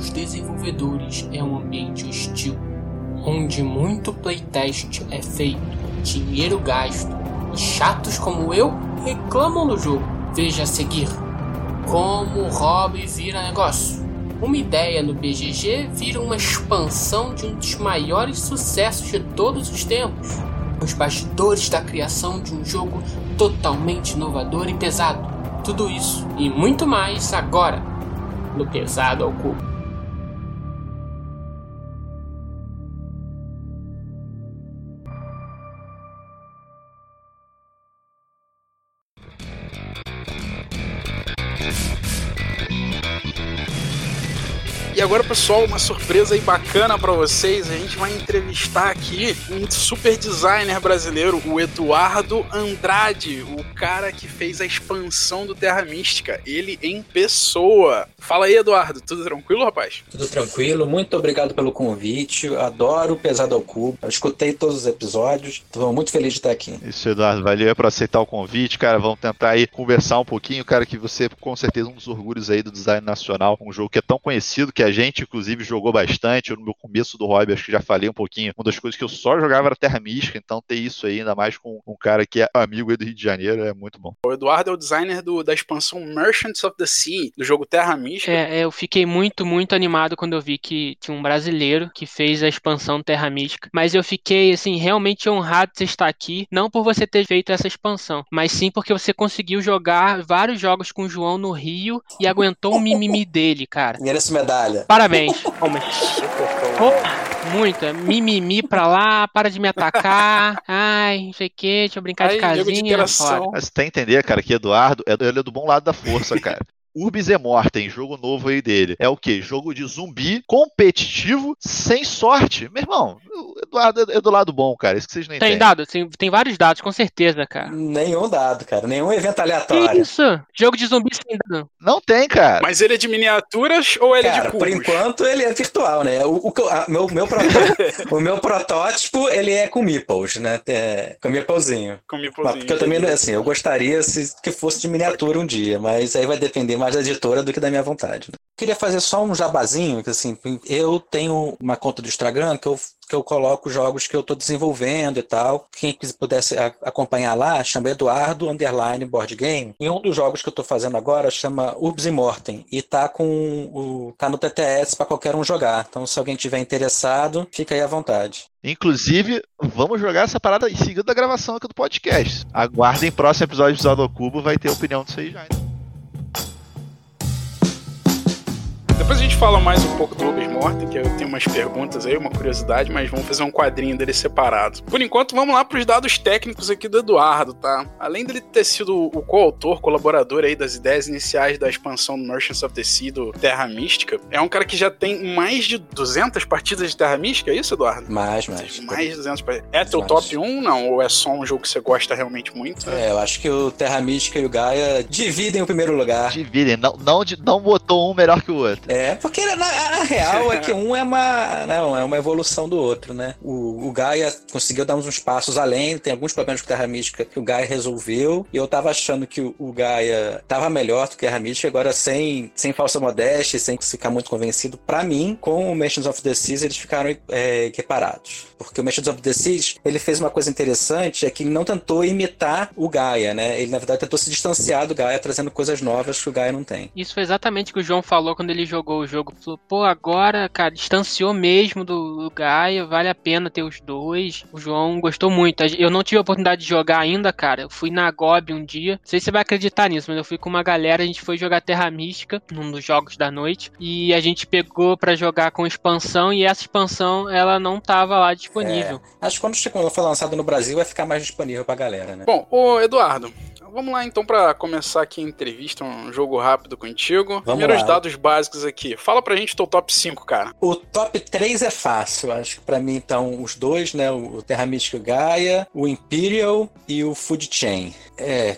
dos desenvolvedores é um ambiente hostil, onde muito playtest é feito, dinheiro gasto e chatos como eu reclamam do jogo. Veja a seguir como o hobby vira negócio. Uma ideia no BGG vira uma expansão de um dos maiores sucessos de todos os tempos. Os bastidores da criação de um jogo totalmente inovador e pesado. Tudo isso e muito mais agora no Pesado ao Cubo. Agora, pessoal, uma surpresa aí bacana para vocês. A gente vai entrevistar aqui um super designer brasileiro, o Eduardo Andrade, o cara que fez a expansão do Terra Mística. Ele em pessoa. Fala aí, Eduardo, tudo tranquilo, rapaz? Tudo tranquilo, muito obrigado pelo convite. Adoro o Pesado ao Cubo. Eu escutei todos os episódios. Estou muito feliz de estar aqui. Isso, Eduardo, valeu por aceitar o convite, cara. Vamos tentar aí conversar um pouquinho, cara, que você com certeza é um dos orgulhos aí do design nacional, um jogo que é tão conhecido que a gente, inclusive, jogou bastante. Eu, no meu começo do hobby, acho que já falei um pouquinho. Uma das coisas que eu só jogava era Terra Mística, então ter isso aí, ainda mais com um cara que é amigo aí do Rio de Janeiro, é muito bom. O Eduardo é o designer do, da expansão Merchants of the Sea, do jogo Terra Mística. É, é, eu fiquei muito, muito animado quando eu vi que tinha um brasileiro que fez a expansão Terra Mística. Mas eu fiquei, assim, realmente honrado de você estar aqui, não por você ter feito essa expansão, mas sim porque você conseguiu jogar vários jogos com o João no Rio e aguentou o mimimi dele, cara. Merece medalha. Parabéns. Oh, oh, muito. É mimimi pra lá, para de me atacar. Ai, não sei o que, deixa eu brincar Ai, de de casinha. Mas você tem que entender, cara, que Eduardo, é- ele é do bom lado da força, cara. Urbis e Mortem, jogo novo aí dele. É o quê? Jogo de zumbi competitivo sem sorte. Meu irmão, o Eduardo é do lado bom, cara. Isso que vocês não Tem entendem. dados, tem, tem vários dados, com certeza, cara. Nenhum dado, cara. Nenhum evento Que aleatório. isso? Jogo de zumbi sem dado. Não tem, cara. Mas ele é de miniaturas ou ele é Cara, de por cubos? enquanto ele é virtual, né? O, o, que a- meu, meu, proto- o meu protótipo, ele é com meeples, né? É, com meeplezinho. Com Mas meeplezinho. porque eu também, assim, eu gostaria se, que fosse de miniatura um dia, mas aí vai depender mais da editora do que da minha vontade. né? Queria fazer só um jabazinho, que assim, eu tenho uma conta do Instagram que eu, que eu coloco jogos que eu estou desenvolvendo e tal. Quem pudesse acompanhar lá, chama Eduardo Underline Board Game. E um dos jogos que eu estou fazendo agora chama Urbs Immortem e tá com o tá no TTS para qualquer um jogar. Então, se alguém tiver interessado, fica aí à vontade. Inclusive, vamos jogar essa parada em seguida da gravação aqui do podcast. Aguardem próximo episódio do Zado Cubo, vai ter opinião disso aí já. então. Depois a gente fala mais um pouco do Uber Mortem, que eu tenho umas perguntas aí, uma curiosidade, mas vamos fazer um quadrinho dele separado. Por enquanto, vamos lá para os dados técnicos aqui do Eduardo, tá? Além dele ter sido o coautor, colaborador aí das ideias iniciais da expansão do Merchants of the Sea do Terra Mística, é um cara que já tem mais de 200 partidas de Terra Mística, é isso, Eduardo? Mais, mais. Mais de 200 partidas. É teu Mais. top 1, não? Ou é só um jogo que você gosta realmente muito? É, eu acho que o Terra Mística e o Gaia dividem o primeiro lugar. Dividem, não, não, não botou um melhor que o outro. É, porque na, na real é que um é uma, não, é uma evolução do outro, né? O, o Gaia conseguiu dar uns passos além, tem alguns problemas com Terra Mística que o Gaia resolveu, e eu tava achando que o, o Gaia tava melhor do que Terra Mística, agora sem, sem falsa modéstia, sem ficar muito convencido, pra mim, com o Mansions of the Seas, eles ficaram é, equiparados. Porque o Mansions of the Seas, ele fez uma coisa interessante, é que ele não tentou imitar o Gaia, né? Ele, na verdade, tentou se distanciar do Gaia, trazendo coisas novas que o Gaia não tem. Isso foi exatamente o que o João falou quando ele jogou o jogo. Falou, pô, agora, cara, distanciou mesmo do, do Gaia, vale a pena ter os dois. O João gostou muito. Eu não tive a oportunidade de jogar ainda, cara. Eu fui na GOB um dia. Não sei se você vai acreditar nisso, mas eu fui com uma galera, a gente foi jogar Terra Mística, num dos jogos da noite. E a gente pegou pra jogar com expansão, e essa expansão, ela não tava lá disponível. Acho que quando quando for lançado no Brasil vai ficar mais disponível pra galera, né? Bom, ô Eduardo, vamos lá então pra começar aqui a entrevista, um jogo rápido contigo. Primeiros lá. dados básicos aqui. Fala pra gente teu top 5, cara. O top 3 é fácil, acho que pra mim então os dois, né, o Terra Mística e o Gaia, o Imperial e o Food Chain. É,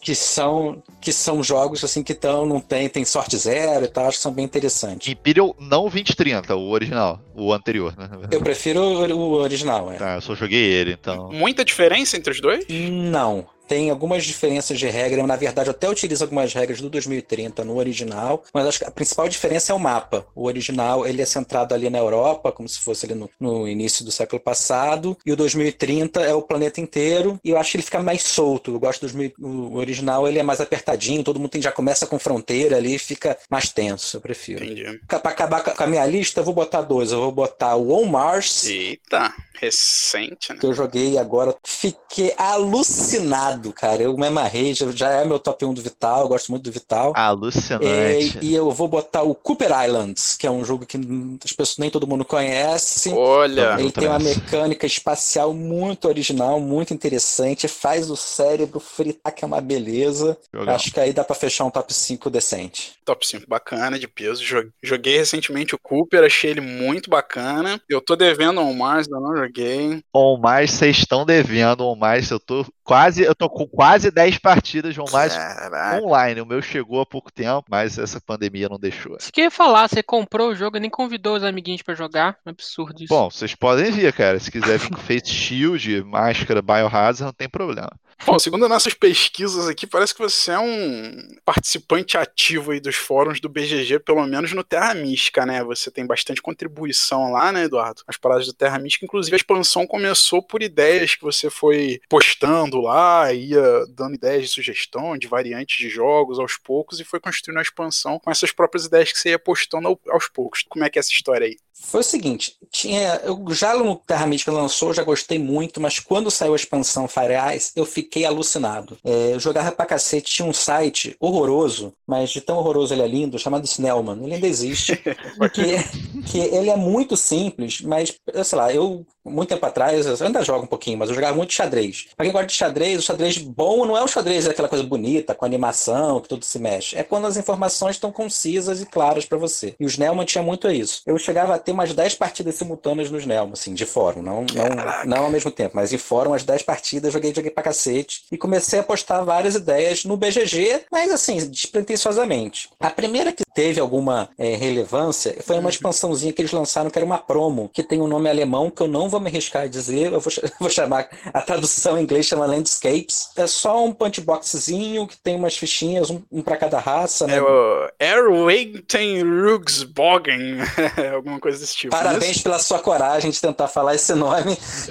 que, são que são jogos assim que estão não tem tem sorte zero e tal, acho que são bem interessantes. Imperial não 2030, o original, o anterior, né? Eu prefiro o, o original, é. Tá, eu só joguei ele, então. Muita diferença entre os dois? Não. Tem algumas diferenças de regra. Na verdade, até utilizo algumas regras do 2030 no original, mas acho que a principal diferença é o mapa. O original ele é centrado ali na Europa, como se fosse ali no, no início do século passado, e o 2030 é o planeta inteiro. E eu acho que ele fica mais solto. Eu gosto do 2000, o original, ele é mais apertadinho, todo mundo tem, já começa com fronteira ali, fica mais tenso. Eu prefiro. Entendi. Pra acabar com a minha lista, eu vou botar dois. Eu vou botar o On Mars. Eita, recente, né? Que eu joguei agora. Fiquei alucinado, cara. Eu me amarrei, já é meu top 1 do Vital, eu gosto muito do Vital. Alucinante. E, e eu vou botar o Cooper Islands, que é um jogo que as pessoas nem todo mundo conhece. Olha, Ele tem uma mecânica espacial muito original, muito interessante, faz o cérebro fritar, que é uma beleza. Jogão. Acho que aí dá pra fechar um top 5 decente. top 5 bacana, de peso. Jo- Joguei recentemente o Cooper, achei ele muito bacana. Eu tô devendo ao Mars, ainda não joguei. On mais, vocês estão devendo On mais. Eu tô quase, eu tô com quase 10 partidas On mais Caraca. online. O meu chegou há pouco tempo, mas essa pandemia não deixou. Isso que eu ia falar, você comprou o jogo e nem convidou os amiguinhos pra jogar. É absurdo isso. Bom, vocês podem vir, cara. Se quiser vir com Face Shield, máscara, Biohazard, não tem problema. Bom, segundo nossas pesquisas aqui, parece que você é um participante ativo aí dos fóruns do BGG, pelo menos no Terra Mística, né? Você tem bastante contribuição lá, né, Eduardo? As paradas do Terra Mística, inclusive a expansão começou por ideias que você foi postando lá, ia dando ideias de sugestão, de variantes de jogos aos poucos, e foi construindo a expansão com essas próprias ideias que você ia postando ao- aos poucos. Como é que é essa história aí? Foi o seguinte, tinha, eu já no Terra Mística lançou, já gostei muito, mas quando saiu a expansão Fire Eyes, eu fiquei alucinado. É, eu jogava pra cacete, tinha um site horroroso, mas de tão horroroso ele é lindo, chamado Snellman. Ele ainda existe. que, que ele é muito simples, mas, sei lá, eu, muito tempo atrás, eu ainda jogo um pouquinho, mas eu jogava muito xadrez. Pra quem gosta de xadrez, o xadrez bom não é o xadrez aquela coisa bonita, com animação, que tudo se mexe. É quando as informações estão concisas e claras pra você. E o Snellman tinha muito isso. Eu chegava a ter umas 10 partidas simultâneas no Snellman, assim, de fórum. Não, não, não ao mesmo tempo, mas em fórum, umas 10 partidas, joguei, joguei pra cacete. E comecei a postar várias ideias no BGG, mas assim, despretensiosamente. A primeira que teve alguma é, relevância foi uma expansãozinha que eles lançaram, que era uma promo, que tem um nome alemão que eu não vou me arriscar a dizer, eu vou, vou chamar, a tradução em inglês chama Landscapes. É só um punch boxzinho que tem umas fichinhas, um, um para cada raça, né? É o Erwenten Rugsbogen, alguma coisa desse tipo. Parabéns pela sua coragem de tentar falar esse nome.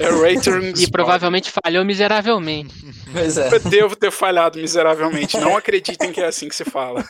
E provavelmente falhou miseravelmente. Pois é. Eu devo ter falhado miseravelmente. Não acreditem que é assim que se fala.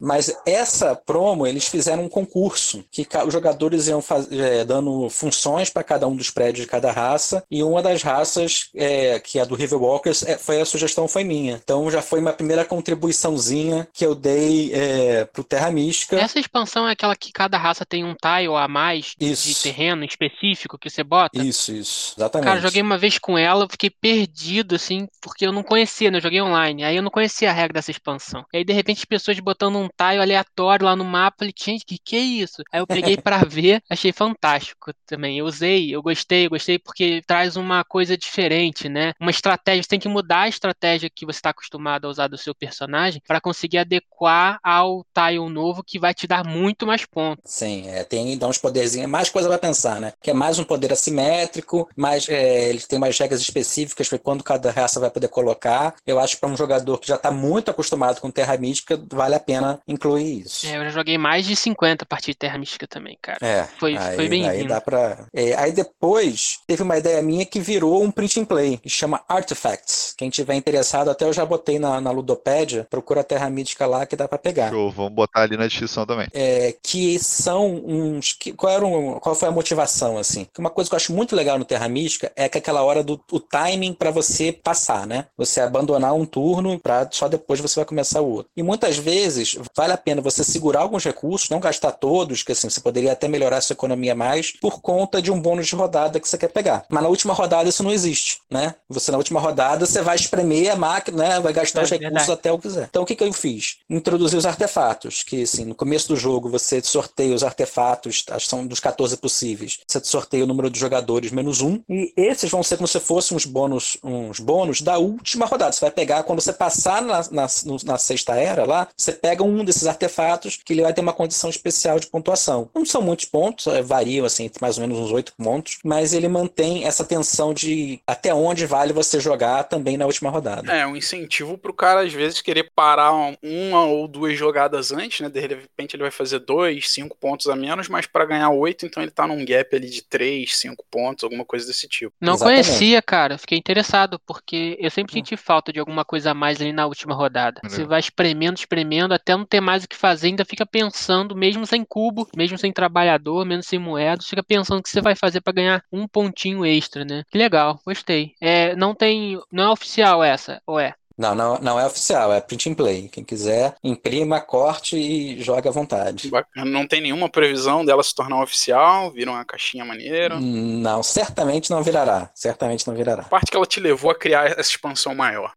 Mas essa promo, eles fizeram um concurso que os jogadores iam faz- é, dando funções para cada um dos prédios de cada raça, e uma das raças, é, que é a do River Walkers, é, foi a sugestão foi minha. Então já foi uma primeira contribuiçãozinha que eu dei é, pro Terra Mística. Essa expansão é aquela que cada raça tem um tile a mais de Isso. terreno específico que você bota? Isso, isso, exatamente. Cara, eu joguei uma vez com ela, eu fiquei perdido, assim, porque eu não conhecia, né? Eu joguei online. Aí eu não conhecia a regra dessa expansão. E aí, de repente, as pessoas botando um tile aleatório lá no mapa. Falei, gente, que que é isso? Aí eu peguei pra ver, achei fantástico também. Eu usei, eu gostei, eu gostei porque traz uma coisa diferente, né? Uma estratégia, você tem que mudar a estratégia que você está acostumado a usar do seu personagem para conseguir adequar ao tile novo que vai te dar muito mais pontos. Sim, é, tem dá uns poderzinhos, mais coisa pra pensar, né? Que é mais um poder assimétrico, mais é, ele tem mais regras específicas para quando cada raça vai poder colocar. Eu acho que para um jogador que já tá muito acostumado com Terra Mística, vale a pena incluir isso. É, eu já joguei mais de 50 partidas de Terra Mística também, cara. É, Foi- aí, foi bem-vindo. Aí dá pra. é, aí depois teve uma ideia minha que virou um print and play, que chama Artifacts. Quem tiver interessado, até eu já botei na, na Ludopédia, procura a Terra Mística lá que dá pra pegar. Show, vamos botar ali na descrição também. É, que são uns. Que, qual, era um- qual foi a motivação, assim? Uma coisa que eu acho muito legal no Terra Mística é que aquela hora do o timing para você passar, né? Você abandonar um turno para só depois você vai começar o outro. E muitas vezes vale a pena você segurar alguns recursos, não gastar todos, que assim, você poderia até melhorar a sua economia mais por conta de um bônus de rodada que você quer pegar. Mas na última rodada isso não existe, né? Você na última rodada você vai espremer a máquina, né? Vai gastar É os recursos verdade. até o que quiser. Então o que, que eu fiz? Introduzi os artefatos, que assim, no começo do jogo você sorteia os artefatos, acho que são dos 14 possíveis. Você sorteia o número de jogadores menos um, e esses vão ser como se fossem uns bônus, uns bônus da última rodada. Você vai pegar, quando você passar na, na, na sexta era lá, você pega um desses artefatos pontos, que ele vai ter uma condição especial de pontuação. Não são muitos pontos, é, variam assim, entre mais ou menos uns oito pontos, mas ele mantém essa tensão de até onde vale você jogar também na última rodada. É, um incentivo pro cara, às vezes, querer parar uma ou duas jogadas antes, né? De repente ele vai fazer dois, cinco pontos a menos, mas para ganhar oito, então ele tá num gap ali de três, cinco pontos, alguma coisa desse tipo. Não Exatamente. conhecia, cara. Fiquei interessado, porque eu sempre senti falta de alguma coisa a mais ali na última rodada. Você vai espremendo, espremendo, até não ter mais o que fazer, ainda fica pensando, mesmo sem cubo, mesmo sem trabalhador, mesmo sem moedas, fica pensando o que você vai fazer para ganhar um pontinho extra, né? Que legal, gostei. É, não tem. Não é oficial essa, ou é? Não, não, não é oficial, é print and play. Quem quiser, imprima, corte e joga à vontade. Não tem nenhuma previsão dela se tornar oficial, vira uma caixinha maneira? Não, certamente não virará. Certamente não virará. A parte que ela te levou a criar essa expansão maior.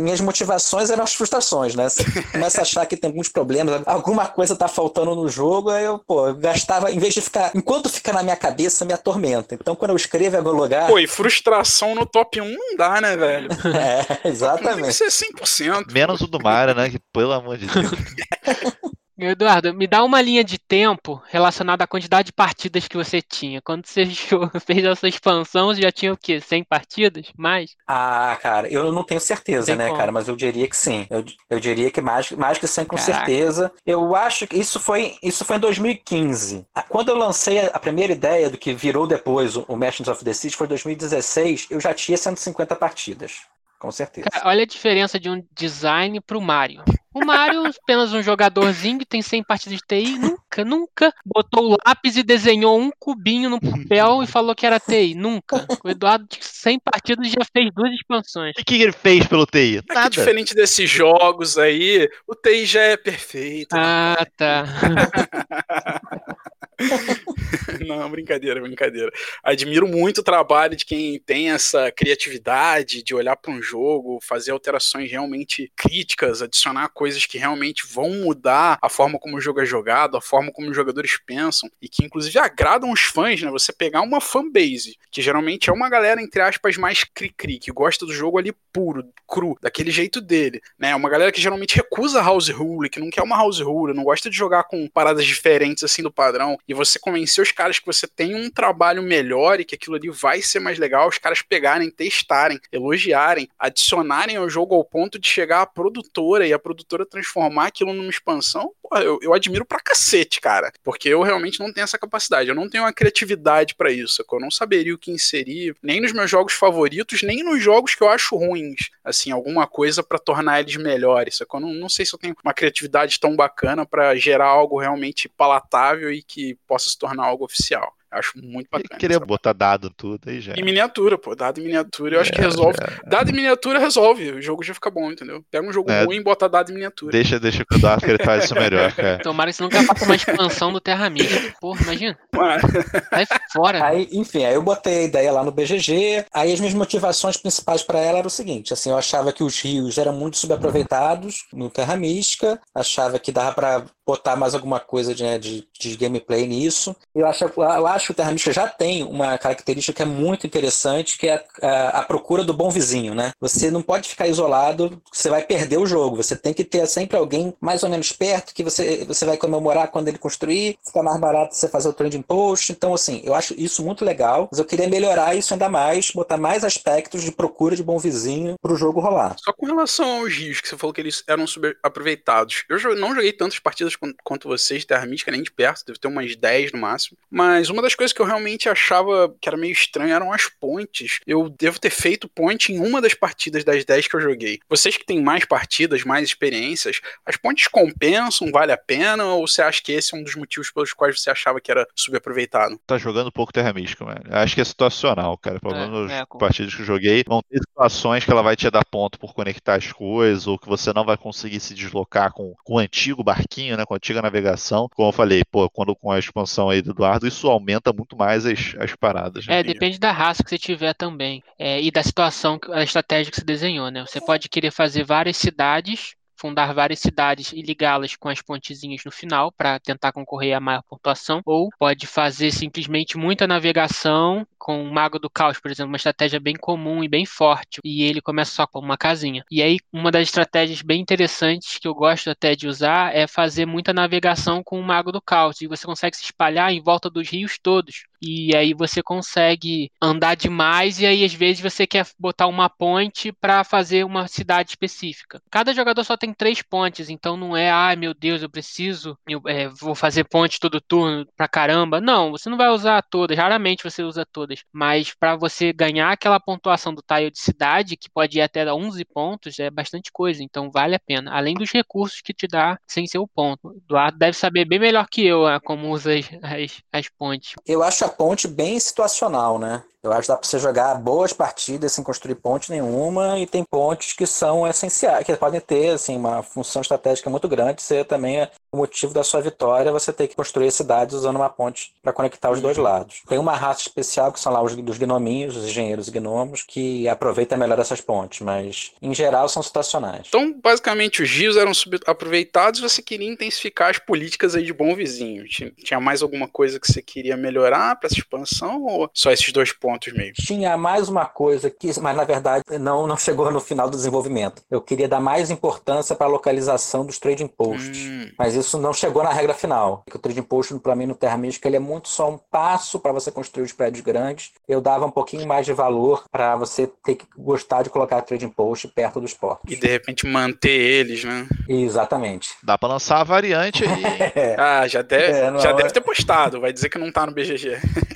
Minhas motivações eram as frustrações, né? Você começa a achar que tem alguns problemas, alguma coisa tá faltando no jogo, aí eu, pô, eu gastava, em vez de ficar. Enquanto fica na minha cabeça, me atormenta. Então, quando eu escrevo em algum lugar. Pô, e frustração no top 1 não dá, né, velho? É, exatamente ser 100%. Menos o do Mario, né? Que, pelo amor de Deus. Eduardo, me dá uma linha de tempo relacionada à quantidade de partidas que você tinha. Quando você fez essa expansão, você já tinha o quê? 100 partidas? Mais? Ah, cara, eu não tenho certeza, Tem né, como. cara? Mas eu diria que sim. Eu, eu diria que mais, mais que 100 com Caraca. certeza. Eu acho que isso foi, isso foi em 2015. Quando eu lancei a primeira ideia do que virou depois o Merchants of the City, foi em 2016, eu já tinha 150 partidas com certeza. Cara, olha a diferença de um design pro Mario. O Mario, apenas um jogadorzinho que tem 100 partidas de TI, nunca, nunca botou o lápis e desenhou um cubinho no papel e falou que era TI. Nunca. O Eduardo, de 100 partidas, já fez duas expansões. O que ele fez pelo TI? É Nada. diferente desses jogos aí, o TI já é perfeito. Ah, tá. Não, brincadeira, brincadeira. Admiro muito o trabalho de quem tem essa criatividade de olhar para um jogo, fazer alterações realmente críticas, adicionar coisas que realmente vão mudar a forma como o jogo é jogado, a forma como os jogadores pensam e que inclusive agradam os fãs, né? Você pegar uma fanbase, que geralmente é uma galera entre aspas mais cri-cri, que gosta do jogo ali puro, cru, daquele jeito dele, né? Uma galera que geralmente recusa house rule, que não quer uma house rule, não gosta de jogar com paradas diferentes assim do padrão e você convencer os caras que você tem um trabalho melhor e que aquilo ali vai ser mais legal, os caras pegarem, testarem, elogiarem, adicionarem ao jogo ao ponto de chegar à produtora e a produtora transformar aquilo numa expansão, eu, eu admiro pra cacete, cara. Porque eu realmente não tenho essa capacidade, eu não tenho uma criatividade para isso, eu não saberia o que inserir, nem nos meus jogos favoritos, nem nos jogos que eu acho ruins, assim, alguma coisa para tornar eles melhores, eu não, não sei se eu tenho uma criatividade tão bacana para gerar algo realmente palatável e que possa se tornar algo oficial. Acho muito bacana. Queria botar dado tudo aí já. Em miniatura, pô. Dado em miniatura eu acho que é, resolve. É. Dado em miniatura resolve. O jogo já fica bom, entendeu? Pega um jogo é. ruim e bota dado em miniatura. Deixa, deixa que o Dado que ele faz isso melhor, cara. Tomara que você nunca faça uma expansão do Terra Mística. Porra, imagina. Vai fora. Aí, enfim, aí eu botei a ideia lá no BGG. Aí as minhas motivações principais para ela eram o seguinte: assim, eu achava que os rios eram muito subaproveitados no Terra Mística. Achava que dava para botar mais alguma coisa de, né, de, de, gameplay nisso. Eu acho, eu acho que o Terra Mística já tem uma característica que é muito interessante, que é a, a, procura do bom vizinho, né? Você não pode ficar isolado, você vai perder o jogo. Você tem que ter sempre alguém mais ou menos perto que você, você vai comemorar quando ele construir, fica mais barato você fazer o trending post. Então, assim, eu acho isso muito legal, mas eu queria melhorar isso ainda mais, botar mais aspectos de procura de bom vizinho para o jogo rolar. Só com relação aos rios, que você falou que eles eram aproveitados. Eu não joguei tantas partidas quanto vocês, Terra Mística, nem de perto, deve ter umas 10 no máximo. Mas uma das coisas que eu realmente achava que era meio estranho eram as pontes. Eu devo ter feito ponte em uma das partidas das 10 que eu joguei. Vocês que têm mais partidas, mais experiências, as pontes compensam, vale a pena? Ou você acha que esse é um dos motivos pelos quais você achava que era subaproveitado? Tá jogando pouco Terra Mística, mano. Acho que é situacional, cara. Pelo é, menos é, é, partidas que eu joguei, vão ter situações que ela vai te dar ponto por conectar as coisas, ou que você não vai conseguir se deslocar com, com o antigo barquinho, né? Né, com a antiga navegação. Como eu falei, pô, quando com a expansão aí do Eduardo, isso aumenta muito mais as, as paradas. Né? É, depende da raça que você tiver também. É, e da situação, a estratégia que você desenhou, né? Você pode querer fazer várias cidades fundar várias cidades e ligá-las com as pontezinhas no final para tentar concorrer a maior pontuação, ou pode fazer simplesmente muita navegação com o Mago do Caos, por exemplo, uma estratégia bem comum e bem forte, e ele começa só com uma casinha. E aí, uma das estratégias bem interessantes que eu gosto até de usar é fazer muita navegação com o Mago do Caos, e você consegue se espalhar em volta dos rios todos. E aí você consegue andar demais e aí às vezes você quer botar uma ponte para fazer uma cidade específica. Cada jogador só tem três pontes, então não é, ai meu Deus, eu preciso, eu é, vou fazer ponte todo turno pra caramba. Não, você não vai usar todas, raramente você usa todas. Mas para você ganhar aquela pontuação do tile de cidade, que pode ir até 11 pontos, é bastante coisa, então vale a pena. Além dos recursos que te dá sem ser o ponto. Eduardo deve saber bem melhor que eu né, como usa as, as, as pontes. Eu acho a ponte bem situacional, né? Eu acho que dá para você jogar boas partidas sem construir ponte nenhuma e tem pontes que são essenciais, que podem ter assim, uma função estratégica muito grande. Você também é o motivo da sua vitória você ter que construir cidades usando uma ponte para conectar os dois lados. Tem uma raça especial que são lá os dos gnominhos, os engenheiros gnomos, que aproveita melhor essas pontes, mas em geral são situacionais. Então, basicamente, os rios eram aproveitados e você queria intensificar as políticas aí de bom vizinho. Tinha mais alguma coisa que você queria melhorar para essa expansão ou só esses dois pontos? Pontos meio. Tinha mais uma coisa que, mas na verdade não, não chegou no final do desenvolvimento. Eu queria dar mais importância para a localização dos trading posts, hum. mas isso não chegou na regra final. O trading post para mim no Terra Mística ele é muito só um passo para você construir os prédios grandes. Eu dava um pouquinho mais de valor para você ter que gostar de colocar trading post perto dos portos. E de repente manter eles, né? Exatamente. Dá para lançar a variante aí. ah, já deve, é, já deve ter postado. Vai dizer que não tá no BGG.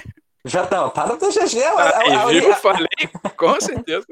Já tá, tá no TGG. Ah, a, a, a, eu falei, com certeza.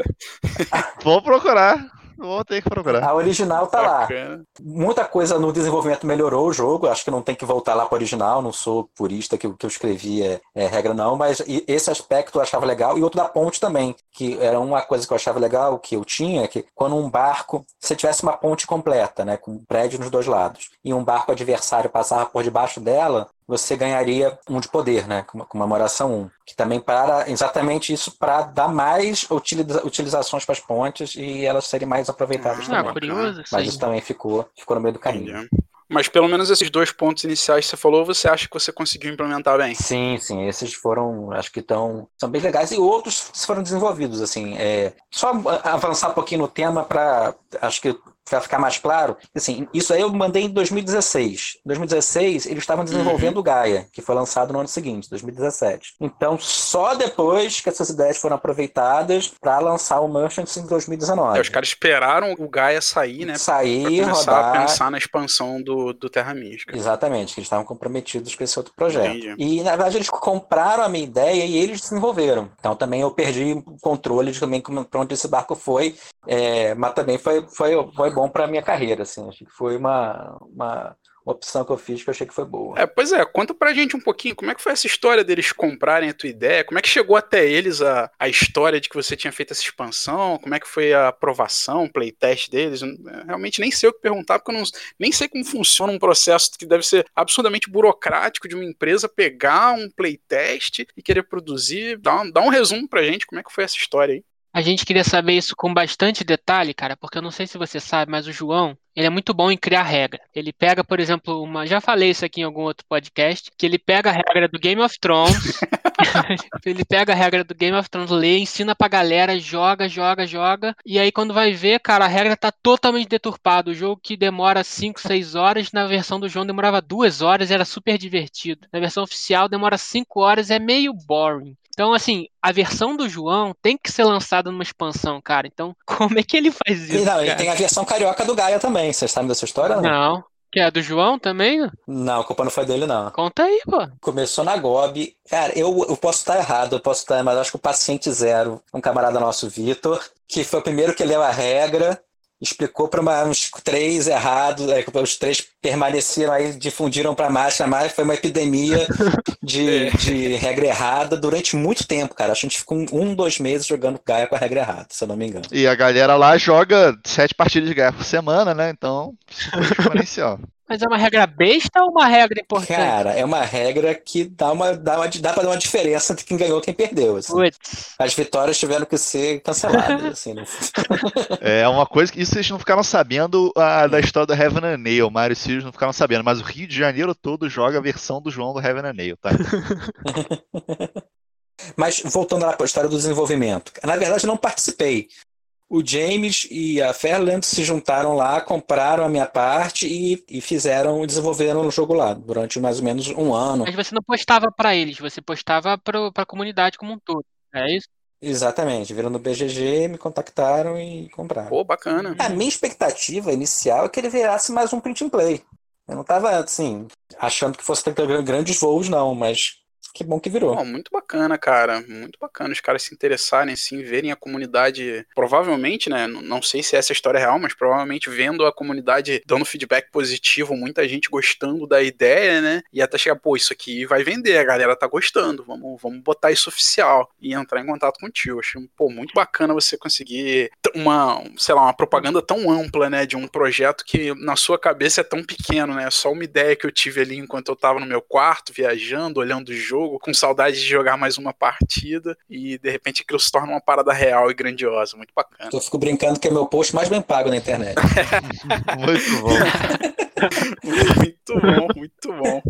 Vou procurar. Vou ter que procurar. A original tá Bacana. lá. Muita coisa no desenvolvimento melhorou o jogo. Acho que não tem que voltar lá para original. Não sou purista que o que eu escrevi é, é, regra, não. Mas esse aspecto eu achava legal. E outro da ponte também, que era uma coisa que eu achava legal, que eu tinha, que quando um barco, se tivesse uma ponte completa, né, com um prédio nos dois lados, e um barco adversário passava por debaixo dela, você ganharia um de poder, né? Com comemoração 1. Que também para exatamente isso para dar mais utiliza utilizações para as pontes e elas serem mais aproveitadas ah, também. Curioso, Mas sim. isso também ficou, ficou no meio do caminho. Entendi. Mas pelo menos esses dois pontos iniciais que você falou, você acha que você conseguiu implementar bem? Sim, sim, esses foram, acho que estão, são bem legais e outros foram desenvolvidos, assim, é, só avançar um pouquinho no tema para, acho que para ficar mais claro, assim, isso aí eu mandei em 2016. Em 2016, eles estavam desenvolvendo o Gaia, que foi lançado no ano seguinte, 2017. Então, só depois que essas ideias foram aproveitadas para lançar o Merchants em 2019. É, os caras esperaram o Gaia sair, né? Sair, pra começar rodar. a pensar na expansão do, do Terra Mística. Exatamente, que eles estavam comprometidos com esse outro projeto. Entendi. E, na verdade, eles compraram a minha ideia e eles desenvolveram. Então, também eu perdi o controle de também para onde esse barco foi, é, mas também foi, foi, foi bom para minha carreira, assim. Acho que foi uma, uma, opção que eu fiz que eu achei que foi boa. É, pois é, conta pra gente um pouquinho, como é que foi essa história deles comprarem a tua ideia? Como é que chegou até eles a, a história de que você tinha feito essa expansão? Como é que foi a aprovação, o playtest deles? Eu realmente nem sei o que perguntar, porque eu não, nem sei como funciona um processo que deve ser absurdamente burocrático de uma empresa pegar um playtest e querer produzir. Dá um, dá um resumo pra gente, como é que foi essa história aí? A gente queria saber isso com bastante detalhe, cara, porque eu não sei se você sabe, mas o João, ele é muito bom em criar regra. Ele pega, por exemplo, uma. Já falei isso aqui em algum outro podcast, que ele pega a regra do Game of Thrones. ele pega a regra do Game of Thrones, lê, ensina pra galera, joga, joga, joga. E aí, quando vai ver, cara, a regra tá totalmente deturpada. O jogo que demora 5, 6 horas, na versão do João demorava 2 horas, era super divertido. Na versão oficial demora 5 horas, é meio boring. Então, assim, a versão do João tem que ser lançada numa expansão, cara. Então, como é que ele faz isso? E, não, e tem a versão carioca do Gaia também. Vocês sabem dessa história? Não. não. Que é do João também? Não, a culpa não foi dele, não. Conta aí, pô. Começou na GOB. Cara, eu, eu posso estar errado, eu posso estar, mas acho que o paciente zero, um camarada nosso, Vitor, que foi o primeiro que leu a regra, explicou para uns três errados, é, os três permaneceram aí, difundiram para mais, mais, foi uma epidemia de, é. de regra errada durante muito tempo, cara. Acho que a gente ficou um, dois meses jogando Gaia com a regra errada, se eu não me engano. E a galera lá joga sete partidas de Gaia por semana, né? Então, exponencial. Mas é uma regra besta ou uma regra importante? Cara, é uma regra que dá, uma, dá, uma, dá pra dar uma diferença entre quem ganhou e quem perdeu. Assim. As vitórias tiveram que ser canceladas. assim, né? É uma coisa que isso vocês não ficaram sabendo a, da história do Heaven and Nail. Mário e Sirius não ficaram sabendo, mas o Rio de Janeiro todo joga a versão do João do Heaven and Nail, tá? Mas voltando lá para a história do desenvolvimento. Na verdade, eu não participei. O James e a Fairland se juntaram lá, compraram a minha parte e, e fizeram, desenvolveram o jogo lá durante mais ou menos um ano. Mas você não postava pra eles, você postava pro, pra comunidade como um todo. É isso? Exatamente, viram no BGG, me contactaram e compraram. Pô, bacana. A minha expectativa inicial é que ele virasse mais um print and play. Eu não tava, assim, achando que fosse ter grandes voos, não, mas que bom que virou. Pô, muito bacana, cara. Muito bacana os caras se interessarem, assim, verem a comunidade. Provavelmente, né? Não sei se essa história é real, mas provavelmente vendo a comunidade dando feedback positivo, muita gente gostando da ideia, né? E até chegar, pô, isso aqui vai vender, a galera tá gostando, vamos, vamos botar isso oficial e entrar em contato contigo. Achei, pô, muito bacana você conseguir uma, sei lá, uma propaganda tão ampla, né? De um projeto que na sua cabeça é tão pequeno, né? Só uma ideia que eu tive ali enquanto eu tava no meu quarto, viajando, olhando o jogo jogo, com saudade de jogar mais uma partida e de repente aquilo se torna uma parada real e grandiosa, muito bacana. Eu fico brincando que é meu post mais bem pago na internet. Muito bom. muito bom, muito bom.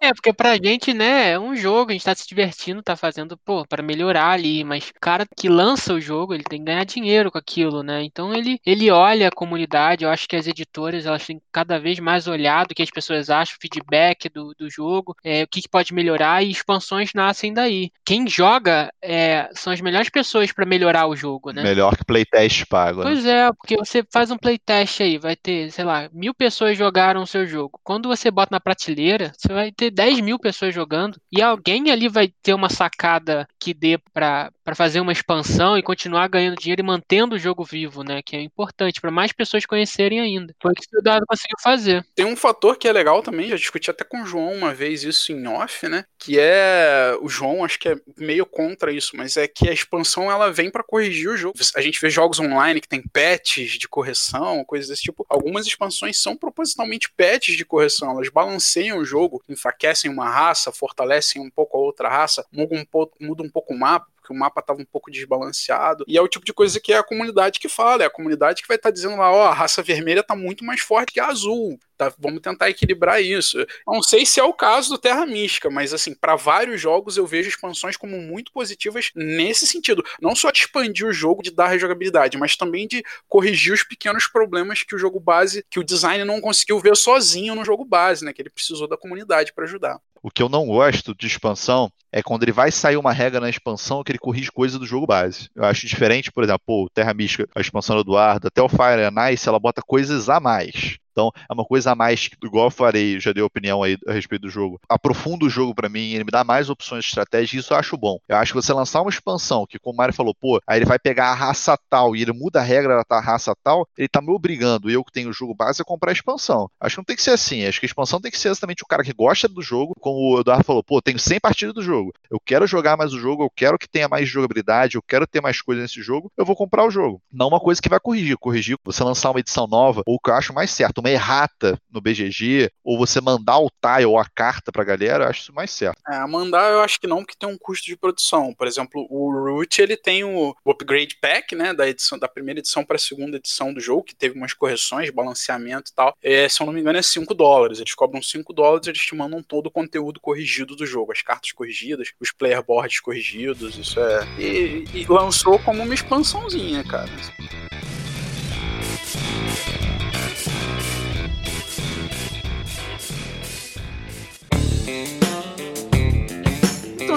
É, porque pra gente, né, é um jogo, a gente tá se divertindo, tá fazendo, pô, para melhorar ali, mas o cara que lança o jogo, ele tem que ganhar dinheiro com aquilo, né? Então ele, ele olha a comunidade, eu acho que as editoras, elas têm cada vez mais olhado o que as pessoas acham, feedback do, do jogo, é, o que, que pode melhorar e expansões nascem daí. Quem joga é, são as melhores pessoas para melhorar o jogo, né? Melhor que playtest pago. Né? Pois é, porque você faz um playtest aí, vai ter, sei lá, mil pessoas jogaram o seu jogo. Quando você bota na prateleira, você vai ter 10 mil pessoas jogando e alguém ali vai ter uma sacada que dê para fazer uma expansão e continuar ganhando dinheiro e mantendo o jogo vivo, né? Que é importante para mais pessoas conhecerem ainda. Foi o que o Dado conseguiu fazer. Tem um fator que é legal também, já discuti até com o João uma vez isso em off, né? Que é o João, acho que é meio contra isso, mas é que a expansão ela vem para corrigir o jogo. A gente vê jogos online que tem patches de correção, coisas desse tipo. Algumas expansões são propositalmente patches de correção, elas balanceiam o jogo, enfraquecem uma raça, fortalecem um pouco a outra raça, mudam um pouco, muda um pouco o mapa porque o mapa estava um pouco desbalanceado. E é o tipo de coisa que é a comunidade que fala, é a comunidade que vai estar tá dizendo lá, ó, oh, a raça vermelha está muito mais forte que a azul. Tá, vamos tentar equilibrar isso. Não sei se é o caso do Terra Mística, mas assim, para vários jogos eu vejo expansões como muito positivas nesse sentido. Não só de expandir o jogo, de dar rejogabilidade, mas também de corrigir os pequenos problemas que o jogo base, que o design não conseguiu ver sozinho no jogo base, né? Que ele precisou da comunidade para ajudar. O que eu não gosto de expansão é quando ele vai sair uma regra na expansão que ele corrige coisas do jogo base. Eu acho diferente, por exemplo, pô, Terra Mística, a expansão do Eduardo, até o Fire and Ice, ela bota coisas a mais. Então, é uma coisa a mais, igual eu farei, já dei opinião aí a respeito do jogo. Aprofunda o jogo para mim, ele me dá mais opções de estratégia e isso eu acho bom. Eu acho que você lançar uma expansão, que como o Mario falou, pô, aí ele vai pegar a raça tal e ele muda a regra da raça tal, ele tá me obrigando, eu que tenho o jogo base, a comprar a expansão. Acho que não tem que ser assim. Acho que a expansão tem que ser exatamente o cara que gosta do jogo, como o Eduardo falou, pô, tenho 100 partidas do jogo. Eu quero jogar mais o jogo, eu quero que tenha mais jogabilidade, eu quero ter mais coisas nesse jogo, eu vou comprar o jogo. Não uma coisa que vai corrigir. Corrigir, você lançar uma edição nova, ou que eu acho mais certo, uma errata no BGG, ou você mandar o tile ou a carta pra galera, eu acho isso mais certo. É, mandar eu acho que não, porque tem um custo de produção. Por exemplo, o Root, ele tem o, upgrade pack, né, da edição da primeira edição para a segunda edição do jogo, que teve umas correções, balanceamento e tal. É, se eu não me engano, é 5 dólares. Eles cobram 5 dólares, eles te mandam todo o conteúdo corrigido do jogo, as cartas corrigidas, os player boards corrigidos, isso é. E, e lançou como uma expansãozinha, cara.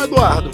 Eduardo,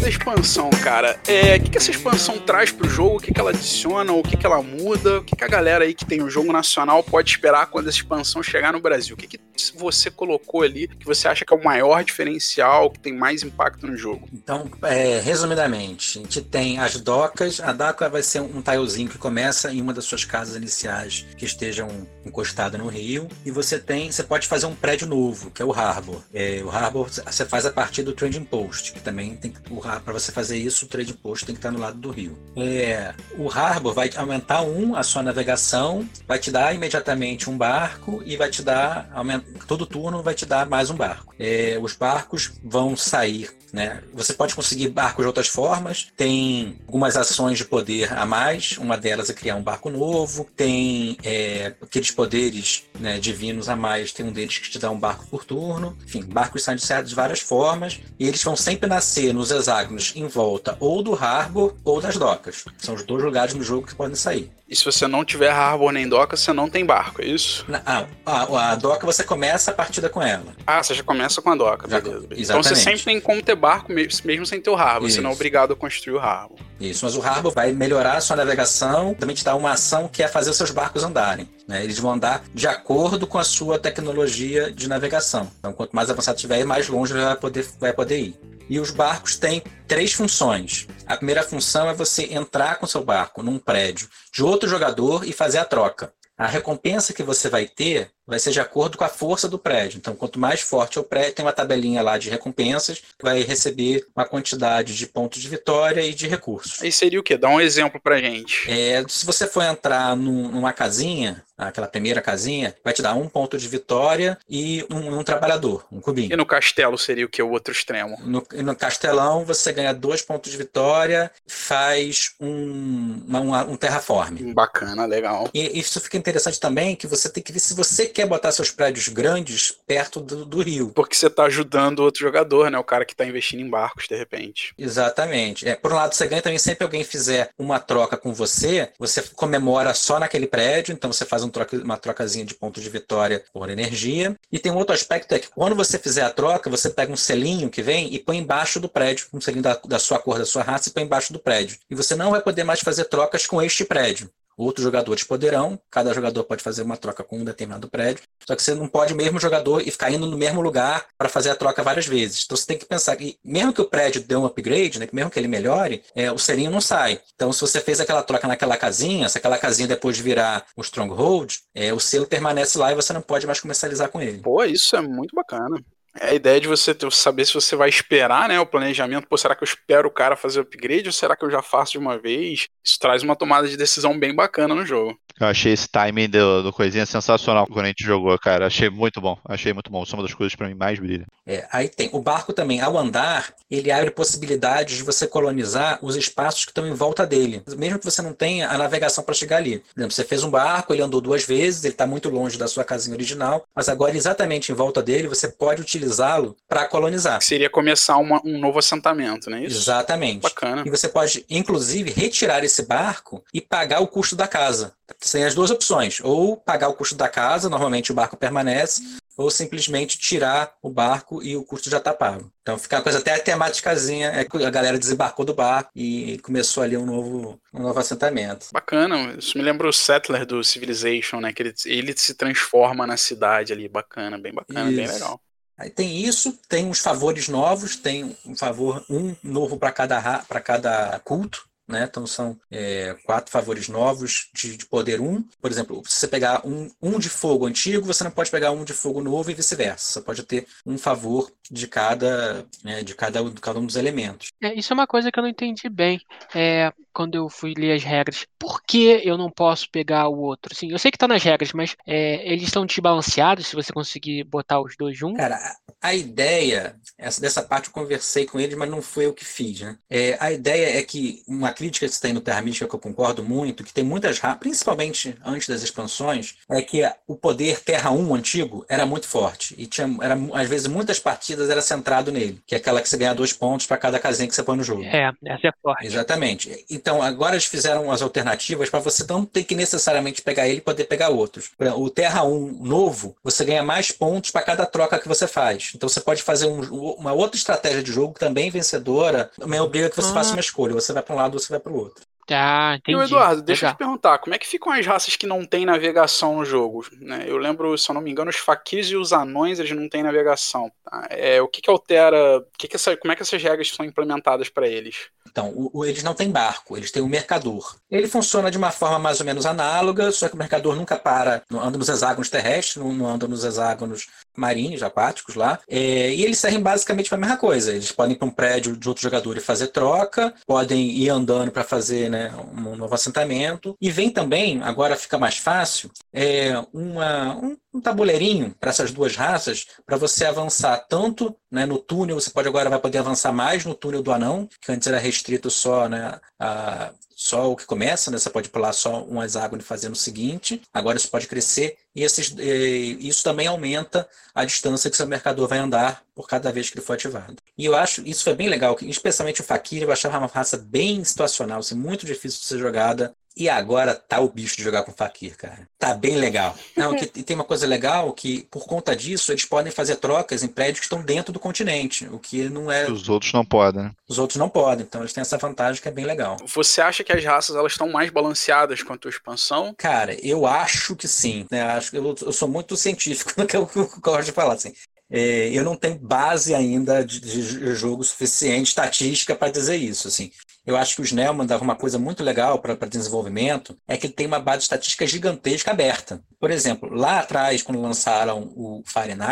da expansão, cara. É, o que, que essa expansão traz pro jogo? O que, que ela adiciona? O que, que ela muda? O que, que a galera aí que tem o jogo nacional pode esperar quando essa expansão chegar no Brasil? O que, que você colocou ali que você acha que é o maior diferencial, que tem mais impacto no jogo? Então, é, resumidamente, a gente tem as docas. A doca vai ser um tilezinho que começa em uma das suas casas iniciais que estejam encostada no rio. E você tem, você pode fazer um prédio novo, que é o Harbor. É, o Harbor você faz a partir do Trending Post, que também tem o para você fazer isso, o trade post tem que estar no lado do rio. É, o Harbor vai aumentar um a sua navegação, vai te dar imediatamente um barco e vai te dar aumenta, todo turno vai te dar mais um barco. É, os barcos vão sair né? Você pode conseguir barcos de outras formas, tem algumas ações de poder a mais, uma delas é criar um barco novo, tem é, aqueles poderes né, divinos a mais, tem um deles que te dá um barco por turno. Enfim, barcos são de várias formas e eles vão sempre nascer nos hexágonos em volta ou do Harbor ou das docas. São os dois lugares no jogo que podem sair. E se você não tiver Harbor nem doca, você não tem barco, é isso? Ah, a, a doca você começa a partida com ela. Ah, você já começa com a doca, beleza. beleza. Então você sempre tem como ter barco mesmo sem ter o Harbor, isso. você não é obrigado a construir o Harbor. Isso, mas o Harbor vai melhorar a sua navegação, também te dá uma ação que é fazer os seus barcos andarem. Né? Eles vão andar de acordo com a sua tecnologia de navegação. Então, quanto mais avançado tiver, mais longe vai poder, vai poder ir. E os barcos têm três funções. A primeira função é você entrar com seu barco num prédio de outro jogador e fazer a troca. A recompensa que você vai ter vai ser de acordo com a força do prédio. Então, quanto mais forte é o prédio, tem uma tabelinha lá de recompensas, vai receber uma quantidade de pontos de vitória e de recursos. Aí seria o quê? Dá um exemplo pra gente. É, se você for entrar num, numa casinha, aquela primeira casinha, vai te dar um ponto de vitória e um, um trabalhador, um cubinho. E no castelo seria o que? O outro extremo? No, no castelão, você ganha dois pontos de vitória, faz um, uma, um terraforme. Bacana, legal. E isso fica interessante também, que você tem que ver se você quer botar seus prédios grandes perto do, do rio. Porque você está ajudando outro jogador, né? O cara que está investindo em barcos, de repente. Exatamente. É, por um lado, você ganha também sempre alguém fizer uma troca com você, você comemora só naquele prédio, então você faz um troca, uma trocazinha de pontos de vitória por energia. E tem um outro aspecto é que quando você fizer a troca, você pega um selinho que vem e põe embaixo do prédio, um selinho da, da sua cor, da sua raça, e põe embaixo do prédio. E você não vai poder mais fazer trocas com este prédio. Outros jogadores poderão, cada jogador pode fazer uma troca com um determinado prédio, só que você não pode mesmo jogador e ficar indo no mesmo lugar para fazer a troca várias vezes. Então você tem que pensar que, mesmo que o prédio dê um upgrade, né, mesmo que ele melhore, é, o selinho não sai. Então, se você fez aquela troca naquela casinha, se aquela casinha depois virar o Stronghold, é, o selo permanece lá e você não pode mais comercializar com ele. Pô, isso é muito bacana. É a ideia de você ter, saber se você vai esperar, né, o planejamento, pô, será que eu espero o cara fazer o upgrade ou será que eu já faço de uma vez? Isso traz uma tomada de decisão bem bacana no jogo. Eu achei esse timing do, do coisinha sensacional quando a gente jogou, cara. Achei muito bom. Achei muito bom. Isso é uma das coisas para mim mais brilha. É, aí tem o barco também, ao andar, ele abre possibilidades de você colonizar os espaços que estão em volta dele. Mesmo que você não tenha a navegação para chegar ali. Por exemplo, você fez um barco, ele andou duas vezes, ele está muito longe da sua casinha original, mas agora exatamente em volta dele você pode utilizá-lo para colonizar. Seria começar uma, um novo assentamento, não é isso? Exatamente. Bacana. E você pode, inclusive, retirar esse barco e pagar o custo da casa. Tem as duas opções, ou pagar o custo da casa, normalmente o barco permanece, ou simplesmente tirar o barco e o custo já está pago. Então fica uma coisa até temáticazinha, é que a galera desembarcou do barco e começou ali um novo, um novo assentamento. Bacana, isso me lembra o Settler do Civilization, né? Que ele, ele se transforma na cidade ali, bacana, bem bacana, isso. bem legal. Aí tem isso, tem uns favores novos, tem um favor, um novo para cada, cada culto. Né? Então são é, quatro favores novos de, de, poder um. Por exemplo, se você pegar um, um de fogo antigo, você não pode pegar um de fogo novo e vice-versa. Você pode ter um favor de cada, né, de cada, de cada um dos elementos. É, isso é uma coisa que eu não entendi bem. É, quando eu fui ler as regras. Por que eu não posso pegar o outro? Sim, eu sei que tá nas regras, mas é, eles estão desbalanceados se você conseguir botar os dois juntos? Cara, a ideia, essa, dessa parte eu conversei com eles, mas não foi eu que fiz, né? É, a ideia é que uma crítica que se tem no Terra Mística, que eu concordo muito, que tem muitas, principalmente antes das expansões, é que o poder Terra 1 antigo era muito forte. E tinha, era, às vezes, muitas partidas era centrado nele, que é aquela que você ganha dois pontos para cada casinha que você põe no jogo. É, essa é forte. Exatamente. Então, agora eles fizeram as alternativas para você não ter que necessariamente pegar ele e poder pegar outros. O Terra 1 novo, você ganha mais pontos para cada troca que você faz. Então você pode fazer um, uma outra estratégia de jogo também vencedora, também obriga que você ah. faça uma escolha. Você vai para um lado ou você vai para o outro. Tá, E entendi. o Eduardo, deixa eu Legal. te perguntar, como é que ficam as raças que não têm navegação no jogo? né? Eu lembro, se eu não me engano, os faquis e os anões, eles não têm navegação. tá? É, o que que altera, o que que essa- como é que essas regras são implementadas para eles? Então, o- o- eles não têm barco, eles têm um mercador. Ele funciona de uma forma mais ou menos análoga, só que o mercador nunca para, não anda nos hexágonos terrestres, não, não anda nos hexágonos marinhos, aquáticos lá. É, e eles servem basicamente para a mesma coisa. Eles podem ir para um prédio de outro jogador e fazer troca, podem ir andando para fazer né, um novo assentamento. E vem também, agora fica mais fácil, é, uma, um, um tabuleirinho para essas duas raças, para você avançar tanto né, no túnel, você pode agora vai poder avançar mais no túnel do anão, que antes era restrito só né, a, só o que começa, né? Você pode pular só um hexágono e fazer no seguinte. Agora isso pode crescer e esses, eh, isso também aumenta a distância que seu mercador vai andar por cada vez que ele for ativado. E eu acho isso foi bem legal, especialmente o Fakir, eu achava uma raça bem situacional, assim, muito difícil de ser jogada. E agora tá o bicho de jogar com Fakir, cara. Tá bem legal. Não, que, e tem uma coisa legal que, por conta disso, eles podem fazer trocas em prédios que estão dentro do continente, o que não é. Os outros não podem, né? Os outros não podem. Então eles têm essa vantagem que é bem legal. Você acha que as raças elas estão mais balanceadas quanto a expansão? Cara, eu acho que sim. Né? Acho que eu, eu sou muito científico no que eu, que eu gosto de falar. Assim. É, eu não tenho base ainda de, de jogo suficiente, estatística, para dizer isso. Assim. Eu acho que o Snellman dava uma coisa muito legal para desenvolvimento, é que ele tem uma base estatística gigantesca aberta. Por exemplo, lá atrás, quando lançaram o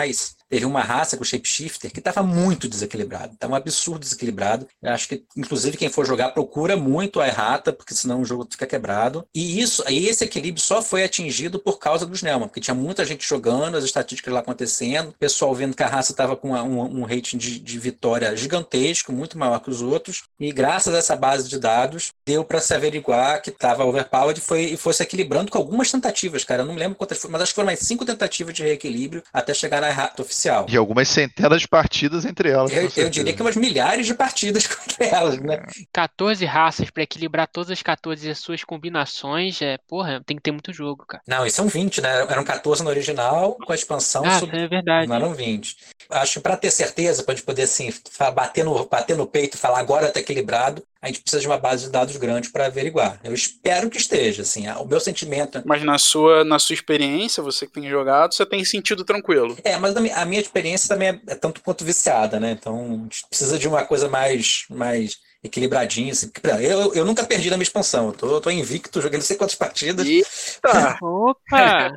Ice, teve uma raça com o Shapeshifter que estava muito desequilibrado, estava um absurdo desequilibrado. Eu acho que, inclusive, quem for jogar procura muito a errata, porque senão o jogo fica quebrado. E isso, esse equilíbrio só foi atingido por causa dos Snellman, porque tinha muita gente jogando, as estatísticas lá acontecendo, o pessoal vendo que a raça estava com uma, um, um rating de, de vitória gigantesco, muito maior que os outros, e graças a essa base de dados, deu para se averiguar que estava overpowered e foi, e foi se equilibrando com algumas tentativas, cara. Eu não lembro quantas foram, mas acho que foram mais cinco tentativas de reequilíbrio até chegar na errata oficial. E algumas centenas de partidas entre elas. Eu, eu diria que umas milhares de partidas contra elas, né? 14 raças pra equilibrar todas as 14 e as suas combinações, é, porra, tem que ter muito jogo, cara. Não, e são 20, né? Eram 14 no original, com a expansão Ah, sub- é verdade. não eram 20. Acho que para ter certeza, para a gente poder assim, bater no, bater no peito e falar agora está equilibrado, a gente precisa de uma base de dados grande para averiguar. Eu espero que esteja, assim, o meu sentimento Mas na sua, na sua experiência, você que tem jogado, você tem sentido tranquilo. É, mas a mi- a minha experiência também é, é tanto quanto viciada, né? Então, a gente precisa de uma coisa mais, mais equilibradinha. Assim. Eu, eu nunca perdi na minha expansão. Eu tô, eu tô invicto, joguei não sei quantas partidas. Eita! Opa!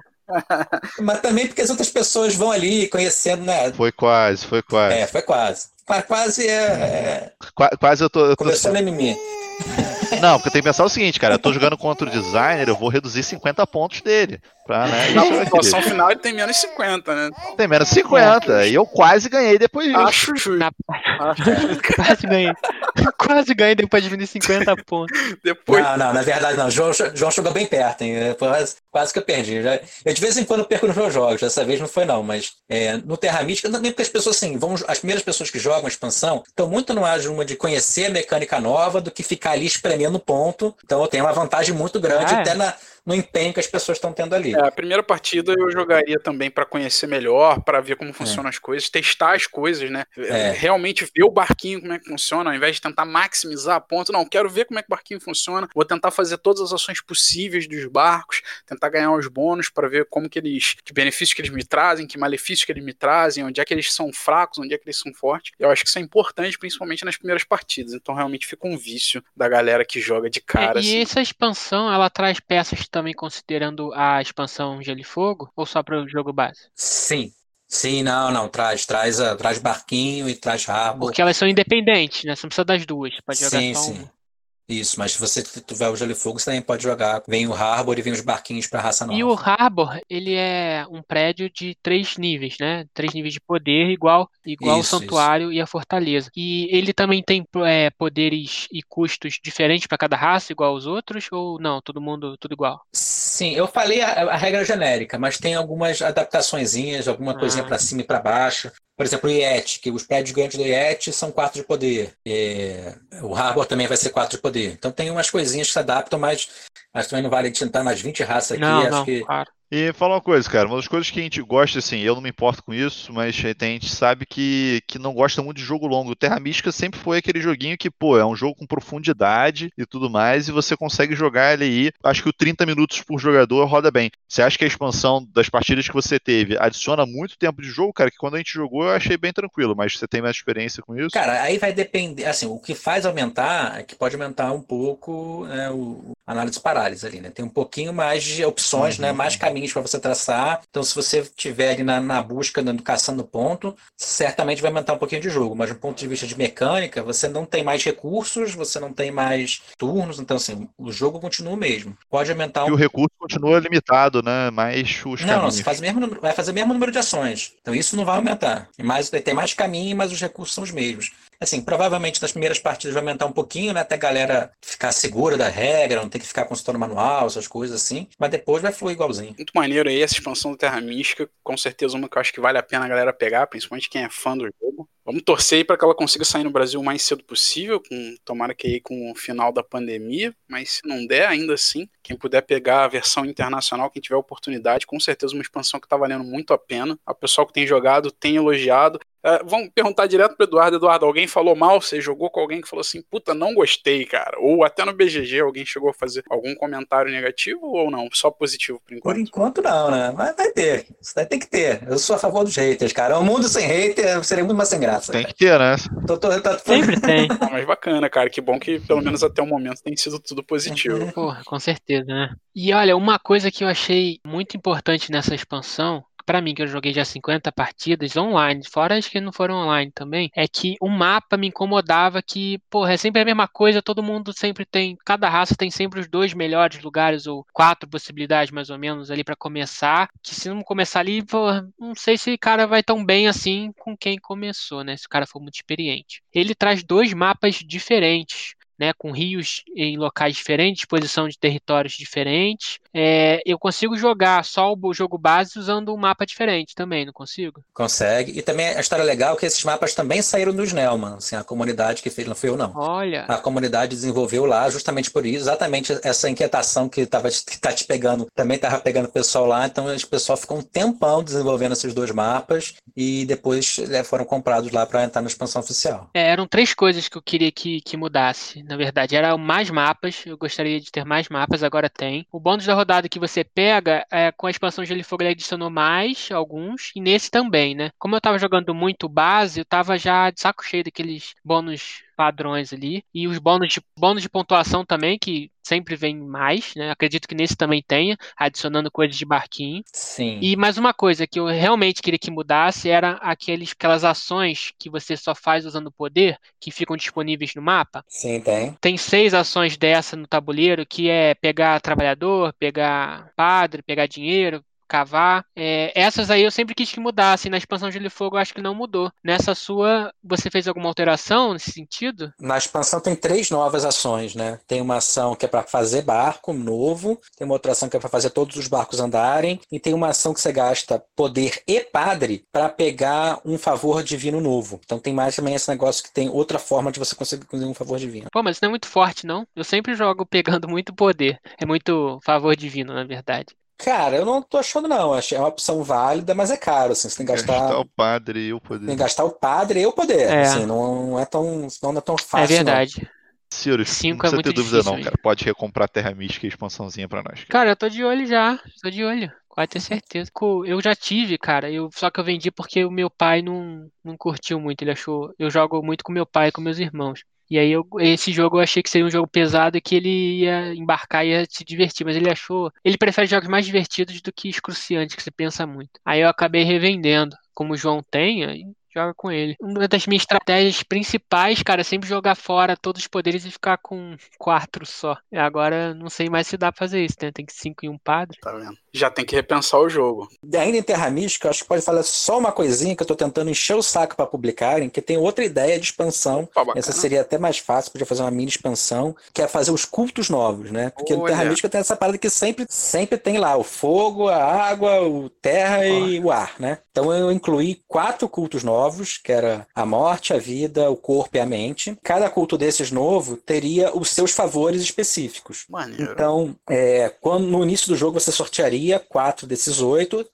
Mas também porque as outras pessoas vão ali conhecendo, né? Foi quase, foi quase. É, foi quase. Qua- Quase é. é Qua- Quase eu tô. eu tô- começou no MM. Não, porque tem que pensar o seguinte, cara. Eu tô jogando contra o designer, eu vou reduzir 50 pontos dele. Pra, né, isso Na é equilíbrio. pontuação final ele tem menos 50, né? Tem menos 50. E eu quase ganhei depois disso. Acho justo. Na- Acho justo. Quase ganhei. Quase ganhei depois de diminuir 50 pontos. Depois. Não, não, na verdade não. João, João chegou bem perto, hein? É, Quase, quase que eu perdi. Já- Eu de vez em quando perco nos meus jogos, dessa vez não foi não, mas é, no Terra Mística, também porque as pessoas assim, vão, as primeiras pessoas que jogam a expansão estão muito no ar de uma de conhecer a mecânica nova do que ficar ali espremendo ponto. Então eu tenho uma vantagem muito grande Ah, é. até na, no empenho que as pessoas estão tendo ali. É, a primeira partida eu jogaria também pra conhecer melhor, pra ver como funcionam as coisas, testar as coisas, né? É. Realmente ver o barquinho como é que funciona, ao invés de tentar maximizar a ponto. Não, quero ver como é que o barquinho funciona. Vou tentar fazer todas as ações possíveis dos barcos, tentar ganhar os bônus pra ver como que eles, que benefícios que eles me trazem, que malefícios que eles me trazem, onde é que eles são fracos, onde é que eles são fortes. Eu acho que isso é importante, principalmente nas primeiras partidas. Então realmente fica um vício da galera que joga de cara. É, e assim. essa expansão, ela traz peças também considerando a expansão Gelo e Fogo? Ou só para o jogo base? Sim. Sim, não, não, traz, traz, a- traz barquinho e traz rabo. Porque elas são independentes, né? Você não precisa das duas. Pode jogar Sim, só sim. uma. Isso, mas se você tiver o Gelo e Fogo, você também pode jogar. Vem o Harbor e vem os barquinhos pra raça nova. E o Harbor, ele é um prédio de três níveis, né? Três níveis de poder, igual, igual Isso, o Santuário e a Fortaleza. E ele também tem é, poderes e custos diferentes para cada raça, igual aos outros? Ou não? Todo mundo, tudo igual? Sim, eu falei a, a regra genérica, mas tem algumas adaptaçõezinhas, alguma coisinha Ah. pra cima e pra baixo. Por exemplo, o Yeti, que os prédios gigantes do Yeti são quatro de poder. É, o Harbor também vai ser quatro de poder. Então tem umas coisinhas que se adaptam, mas, mas também não vale tentar nas 20 raças aqui. não, acho não, que claro. E fala uma coisa, cara, uma das coisas que a gente gosta, assim, eu não me importo com isso, mas a gente sabe que, que não gosta muito de jogo longo. Terra Mística sempre foi aquele joguinho que, pô, é um jogo com profundidade e tudo mais, e você consegue jogar ele aí, acho que o 30 minutos por jogador roda bem. Você acha que a expansão das partidas que você teve adiciona muito tempo de jogo, cara? Que quando a gente jogou eu achei bem tranquilo, mas você tem mais experiência com isso? Cara, aí vai depender, assim, o que faz aumentar é que pode aumentar um pouco né, o análise parálise ali, né? Tem um pouquinho mais de opções, né? uhum. né? Mais caminhos para você traçar. Então, se você estiver ali na, na busca, na caçando ponto, certamente vai aumentar um pouquinho de jogo. Mas do ponto de vista de mecânica, você não tem mais recursos, você não tem mais turnos. Então, assim, o jogo continua o mesmo. Pode aumentar um... E o recurso continua limitado, né? Mais os não, caminhos. Não, faz mesmo, vai fazer o mesmo número de ações. Então, isso não vai aumentar. Mais, tem mais caminho, mas os recursos são os mesmos. Assim, provavelmente nas primeiras partidas vai aumentar um pouquinho, né? Até a galera ficar segura da regra, não ter que ficar consultando manual, essas coisas assim. Mas depois vai fluir igualzinho. Muito maneiro aí essa expansão do Terra Mística. Com certeza uma que eu acho que vale a pena a galera pegar, principalmente quem é fã do jogo. Vamos torcer para que ela consiga sair no Brasil o mais cedo possível, com, tomara que aí com o final da pandemia, mas se não der, ainda assim, quem puder pegar a versão internacional, quem tiver oportunidade, com certeza uma expansão que está valendo muito a pena. O pessoal que tem jogado tem elogiado. Uh, vamos perguntar direto pro Eduardo. Eduardo, alguém falou mal? Você jogou com alguém que falou assim, puta, não gostei, cara? Ou até no BGG alguém chegou a fazer algum comentário negativo ou não? Só positivo por enquanto? Por enquanto não, né? Mas vai ter. Isso daí tem que ter. Eu sou a favor dos haters, cara. Um mundo sem hater seria muito mais sem graça. Tem que ter, né? Tô, tô, tô... Sempre tem. Ah, mas bacana, cara. Que bom que pelo menos até o momento tem sido tudo positivo. Porra, com certeza, né? E olha, uma coisa que eu achei muito importante nessa expansão para mim, que eu joguei já 50 partidas online, fora as que não foram online também, é que o mapa me incomodava que, porra, é sempre a mesma coisa, todo mundo sempre tem, cada raça tem sempre os dois melhores lugares ou quatro possibilidades mais ou menos ali para começar, que se não começar ali, porra, não sei se o cara vai tão bem assim com quem começou, né, se o cara for muito experiente. Ele traz dois mapas diferentes, né, com rios em locais diferentes, posição de territórios diferentes. É, eu consigo jogar só o jogo base usando um mapa diferente também, não consigo? Consegue. E também a história legal é que esses mapas também saíram dos Nelman, assim, a comunidade que fez, não foi eu não. Olha. A comunidade desenvolveu lá justamente por isso, exatamente essa inquietação que, tava, que tá te pegando, também estava pegando o pessoal lá, então o pessoal ficou um tempão desenvolvendo esses dois mapas e depois né, foram comprados lá para entrar na expansão oficial. É, eram três coisas que eu queria que, que mudasse na verdade. Era mais mapas, eu gostaria de ter mais mapas, agora tem. O bônus da rodada que você pega, é, com a expansão Gelo e Fogo, ele adicionou mais alguns, e nesse também, né? Como eu tava jogando muito base, eu tava já de saco cheio daqueles bônus padrões ali. E os bônus de, bônus de pontuação também, que sempre vem mais, né? Acredito que nesse também tenha, adicionando coisas de barquinho. Sim. E mais uma coisa que eu realmente queria que mudasse era aqueles, aquelas ações que você só faz usando poder, que ficam disponíveis no mapa. Sim, tem. Tem seis ações dessa no tabuleiro, que é pegar trabalhador, pegar padre, pegar dinheiro, cavar. É, essas aí eu sempre quis que mudassem. Na expansão de Fogo eu acho que não mudou. Nessa sua, você fez alguma alteração nesse sentido? Na expansão tem três novas ações, né? Tem uma ação que é para fazer barco novo, tem uma outra ação que é para fazer todos os barcos andarem, e tem uma ação que você gasta poder e padre para pegar um favor divino novo. Então tem mais também esse negócio que tem outra forma de você conseguir um favor divino. Pô, mas isso não é muito forte, não? Eu sempre jogo pegando muito poder. É muito favor divino, na verdade. Cara, eu não tô achando não. Acho é uma opção válida, mas é caro, assim. Você tem que gastar. Gastar o padre e o poder. Tem que gastar o padre e o poder. É. Assim, não, é tão, não é tão é fácil. É verdade. Não. Ciro, Cinco não é ter dúvida não, cara. Pode recomprar Terra Mística e expansãozinha pra nós. Cara. cara, eu tô de olho já. Tô de olho. Pode ter certeza. Eu já tive, cara. Eu, só que eu vendi porque o meu pai não, não curtiu muito. Ele achou. Eu jogo muito com meu pai e com meus irmãos. E aí eu, esse jogo eu achei que seria um jogo pesado e que ele ia embarcar e ia se divertir, mas ele achou. Ele prefere jogos mais divertidos do que excruciantes, que você pensa muito. Aí eu acabei revendendo. Como o João tem, joga com ele. Uma das minhas estratégias principais, cara, é sempre jogar fora todos os poderes e ficar com quatro só. Agora não sei mais se dá pra fazer isso, né? Tem que cinco e um padre. Tá vendo? Já tem que repensar o jogo. Ainda em Terra Mística, acho que pode falar só uma coisinha que eu tô tentando encher o saco para publicarem, que tem outra ideia de expansão. Essa seria até mais fácil, podia fazer uma mini expansão, que é fazer os cultos novos, né? Porque Olha. no Terra Mística tem essa parada que sempre, sempre tem lá o fogo, a água, o terra e o ar, né? Então eu incluí quatro cultos novos novos, que era a morte, a vida, o corpo e a mente. Cada culto desses novo teria os seus favores específicos. Maneiro. Então, é, quando no início do jogo você sortearia quatro desses oito,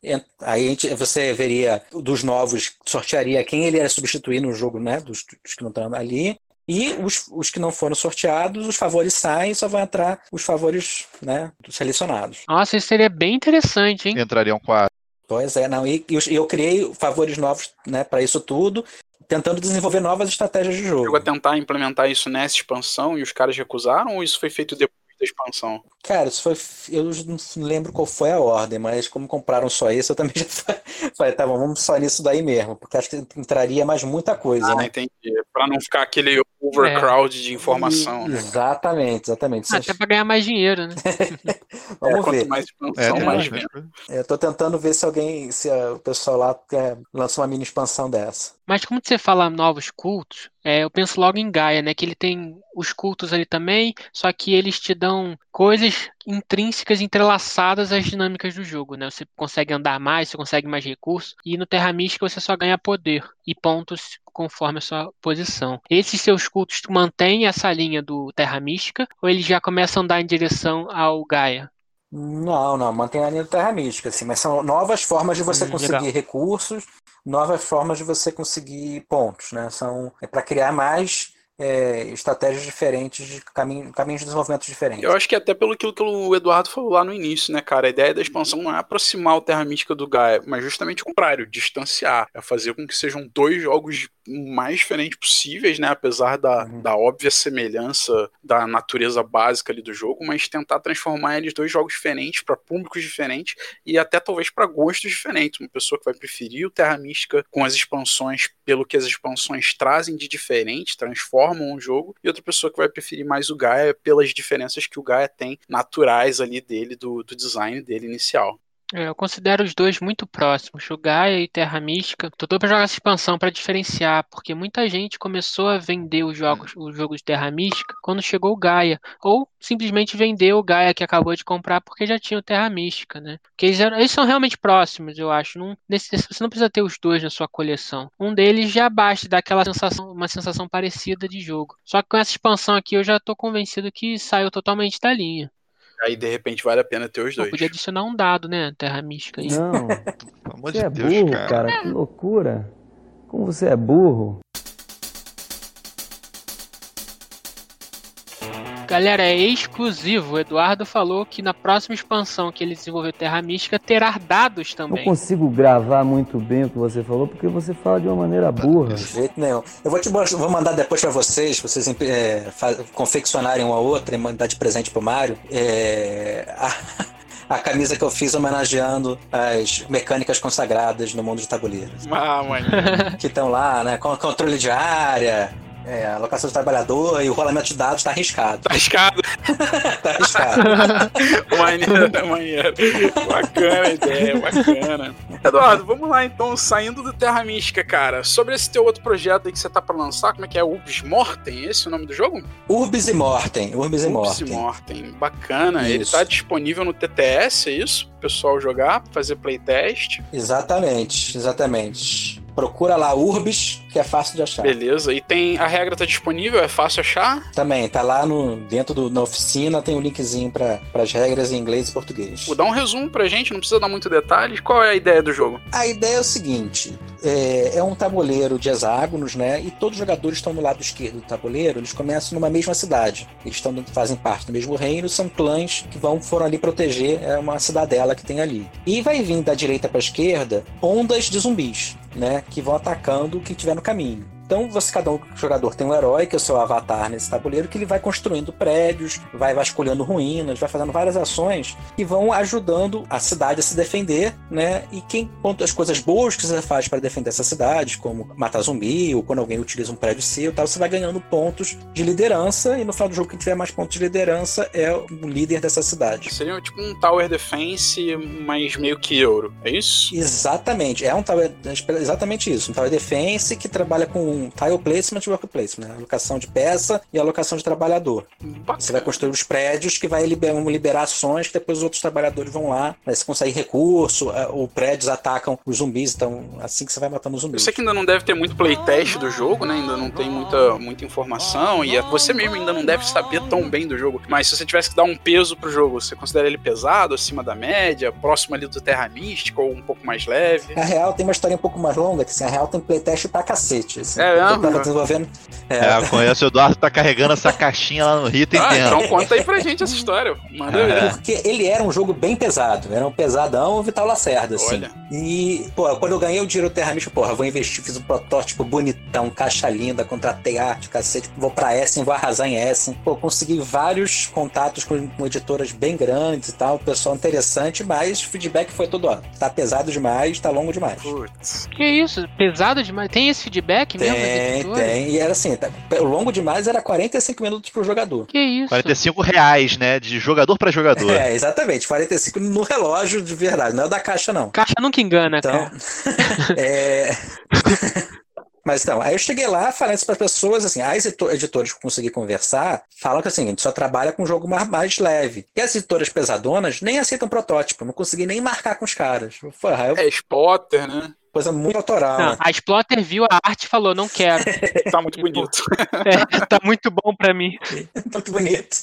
aí a gente- você veria dos novos, sortearia quem ele ia substituir no jogo, né? Dos, dos que não estão ali. E os, os que não foram sorteados, os favores saem, só vão entrar os favores né, selecionados. Nossa, isso seria bem interessante, hein? Entrariam quatro. Pois é, não. E, eu- eu criei favores novos né, para isso tudo, tentando desenvolver novas estratégias de jogo. Chegou a tentar implementar isso nessa expansão e os caras recusaram ou isso foi feito depois da expansão? Cara, isso foi. Eu não lembro qual foi a ordem, mas como compraram só isso, eu também já falei, tá bom, vamos só nisso daí mesmo, porque acho que entraria mais muita coisa, Ah, né? entendi. Pra não ficar aquele overcrowd de informação. né? Exatamente, exatamente. Ah, Até pra ganhar mais dinheiro, né? É, Vamos quanto ver. mais É, expansão, tem mais mais venda. coisa. Eu tô tentando ver se alguém, se a- o pessoal lá quer, lança uma mini expansão dessa. Mas como você fala novos cultos, é, eu penso logo em Gaia, né? Que ele tem os cultos ali também, só que eles te dão coisas intrínsecas entrelaçadas às dinâmicas do jogo, né? Você consegue andar mais, você consegue mais recursos, e no Terra Mística você só ganha poder e pontos conforme a sua posição. Esses seus cultos tu mantém essa linha do Terra Mística, ou eles já começam a andar em direção ao Gaia? Não, não, mantém a linha do Terra Mística, assim, mas são novas formas de você Hum, conseguir legal. recursos, novas formas de você conseguir pontos, né? São é para criar mais é, estratégias diferentes, de caminho, caminhos de desenvolvimento diferentes. Eu acho que até pelo que o Eduardo falou lá no início, né, cara? A ideia da expansão não é aproximar o Terra Mística do Gaia, mas justamente o contrário, distanciar. É fazer com que sejam dois jogos mais diferentes possíveis, né? Apesar da, Uhum. da óbvia semelhança da natureza básica ali do jogo, mas tentar transformar eles dois jogos diferentes para públicos diferentes e até talvez para gostos diferentes. Uma pessoa que vai preferir o Terra Mística com as expansões pelo que as expansões trazem de diferente, transformam o jogo, e outra pessoa que vai preferir mais o Gaia pelas diferenças que o Gaia tem naturais ali dele, do, do design dele inicial. É, eu considero os dois muito próximos, o Gaia e Terra Mística. Tô doido pra jogar essa expansão pra diferenciar, porque muita gente começou a vender os jogos, os jogos de Terra Mística quando chegou o Gaia, ou simplesmente vendeu o Gaia que acabou de comprar porque já tinha o Terra Mística, né? Porque eles, eles são realmente próximos, eu acho. Não, nesse- você não precisa ter os dois na sua coleção. Um deles já basta dar aquela sensação, uma sensação parecida de jogo. Só que com essa expansão aqui eu já tô convencido que saiu totalmente da linha. Aí, de repente, vale a pena ter os dois. podia adicionar um dado, né? Terra Mística aí. Não, Pelo amor você de é Deus, burro, cara. cara. Que loucura. Como você é burro. Galera, é exclusivo. O Eduardo falou que na próxima expansão que ele desenvolveu Terra Mística terá dados Não também. consigo gravar muito bem o que você falou porque você fala de uma maneira burra. De jeito nenhum. Eu vou te mostrar- vou mandar depois pra vocês, pra vocês é, confeccionarem uma outra e mandar de presente pro Mário. É, a, a camisa que eu fiz homenageando as mecânicas consagradas no mundo de tabuleiro. Ah, mano. Que estão lá, né? Com controle de área, é, alocação de trabalhador e o rolamento de dados tá arriscado. Tá escado. Tá arriscado. maneiro, maneiro. Bacana a ideia, bacana. Eduardo, vamos lá então, saindo do Terra Mística, cara. Sobre esse teu outro projeto aí que você tá pra lançar, como é que é? Urbs Mortem? Esse é o nome do jogo? Urbis e Mortem. Urbis e Urbs Mortem. Mortem. Bacana. Ele Isso. tá disponível no TTS, é isso? O pessoal jogar, fazer playtest. Exatamente, exatamente. Procura lá Urbis, que é fácil de achar. Beleza. E tem. A regra tá disponível, é fácil achar? Também, tá lá no, dentro do, na oficina, tem o linkzinho para as regras em inglês e português. Vou dar um resumo pra gente, não precisa dar muito detalhes. Qual é a ideia do jogo? A ideia é o seguinte: é, é um tabuleiro de hexágonos, né? E todos os jogadores estão no lado esquerdo do tabuleiro, eles começam numa mesma cidade. Eles estão, fazem parte do mesmo reino, são clãs que vão, foram ali proteger é uma cidadela que tem ali. E vai vir da direita para esquerda ondas de zumbis, né? Que vão atacando o que tiver no caminho. Então, você, cada um jogador tem um herói, que é o seu avatar nesse tabuleiro, que ele vai construindo prédios, vai vasculhando ruínas, vai fazendo várias ações que vão ajudando a cidade a se defender, né? E quem quanto as coisas boas que você faz para defender essa cidade, como matar zumbi, ou quando alguém utiliza um prédio seu, tal, você vai ganhando pontos de liderança, e no final do jogo, quem tiver mais pontos de liderança é o líder dessa cidade. Seria tipo um Tower Defense, mas meio que euro. É isso? Exatamente, é um tower, exatamente isso, um tower defense que trabalha com alocação tile placement e work placement, né? alocação de peça e alocação de trabalhador. Bacana. Você vai construir os prédios que vai liber- vão liberar ações que depois os outros trabalhadores vão lá, aí você consegue recurso, eh, ou prédios atacam os zumbis, então assim que você vai matando os Eu zumbis. sei que ainda não deve ter muito playtest do jogo, né? Ainda não tem muita, muita informação. E você mesmo ainda não deve saber tão bem do jogo. Mas se você tivesse que dar um peso pro jogo, você considera ele pesado, acima da média, próximo ali do Terra Mística ou um pouco mais leve? A Real tem uma história um pouco mais longa, que assim, a Real tem playtest pra cacete. Assim, É mesmo? Eu tava desenvolvendo. É, É, eu conheço o Eduardo tá carregando essa caixinha lá no Rio, tem Ah, então conta aí pra gente essa história. Manda É. Porque ele era um jogo bem pesado, era um pesadão Vital Lacerda, assim. Olha. E, pô, quando eu ganhei o dinheiro Terra Mística, porra, vou investir, fiz um protótipo bonitão, caixa linda, contratei arte, cacete, vou pra Essen, vou arrasar em Essen. Pô, consegui vários contatos com, com editoras bem grandes e tal, pessoal interessante, mas o feedback foi todo, ó, tá pesado demais, tá longo demais. Putz. Que isso? Pesado demais. Tem esse feedback mesmo? Tem, tem. E era assim, tá- o longo demais era 45 minutos pro jogador. Que isso? 45 reais, né? De jogador pra jogador. É, exatamente, 45 no relógio de verdade, não é o da caixa não. Caixa nunca engana, Então, cara. é... Mas então, aí eu cheguei lá falando isso para as pessoas, assim, as edito- editoras que eu consegui conversar falam que assim, a gente só trabalha com jogo mais, mais leve. E as editoras pesadonas nem aceitam protótipo, não consegui nem marcar com os caras. Foi uma É Spotter, né? Coisa muito autoral. Não, né? a Splotter viu a arte e falou, não quero. Tá muito bonito. É, tá muito bom pra mim. Muito bonito.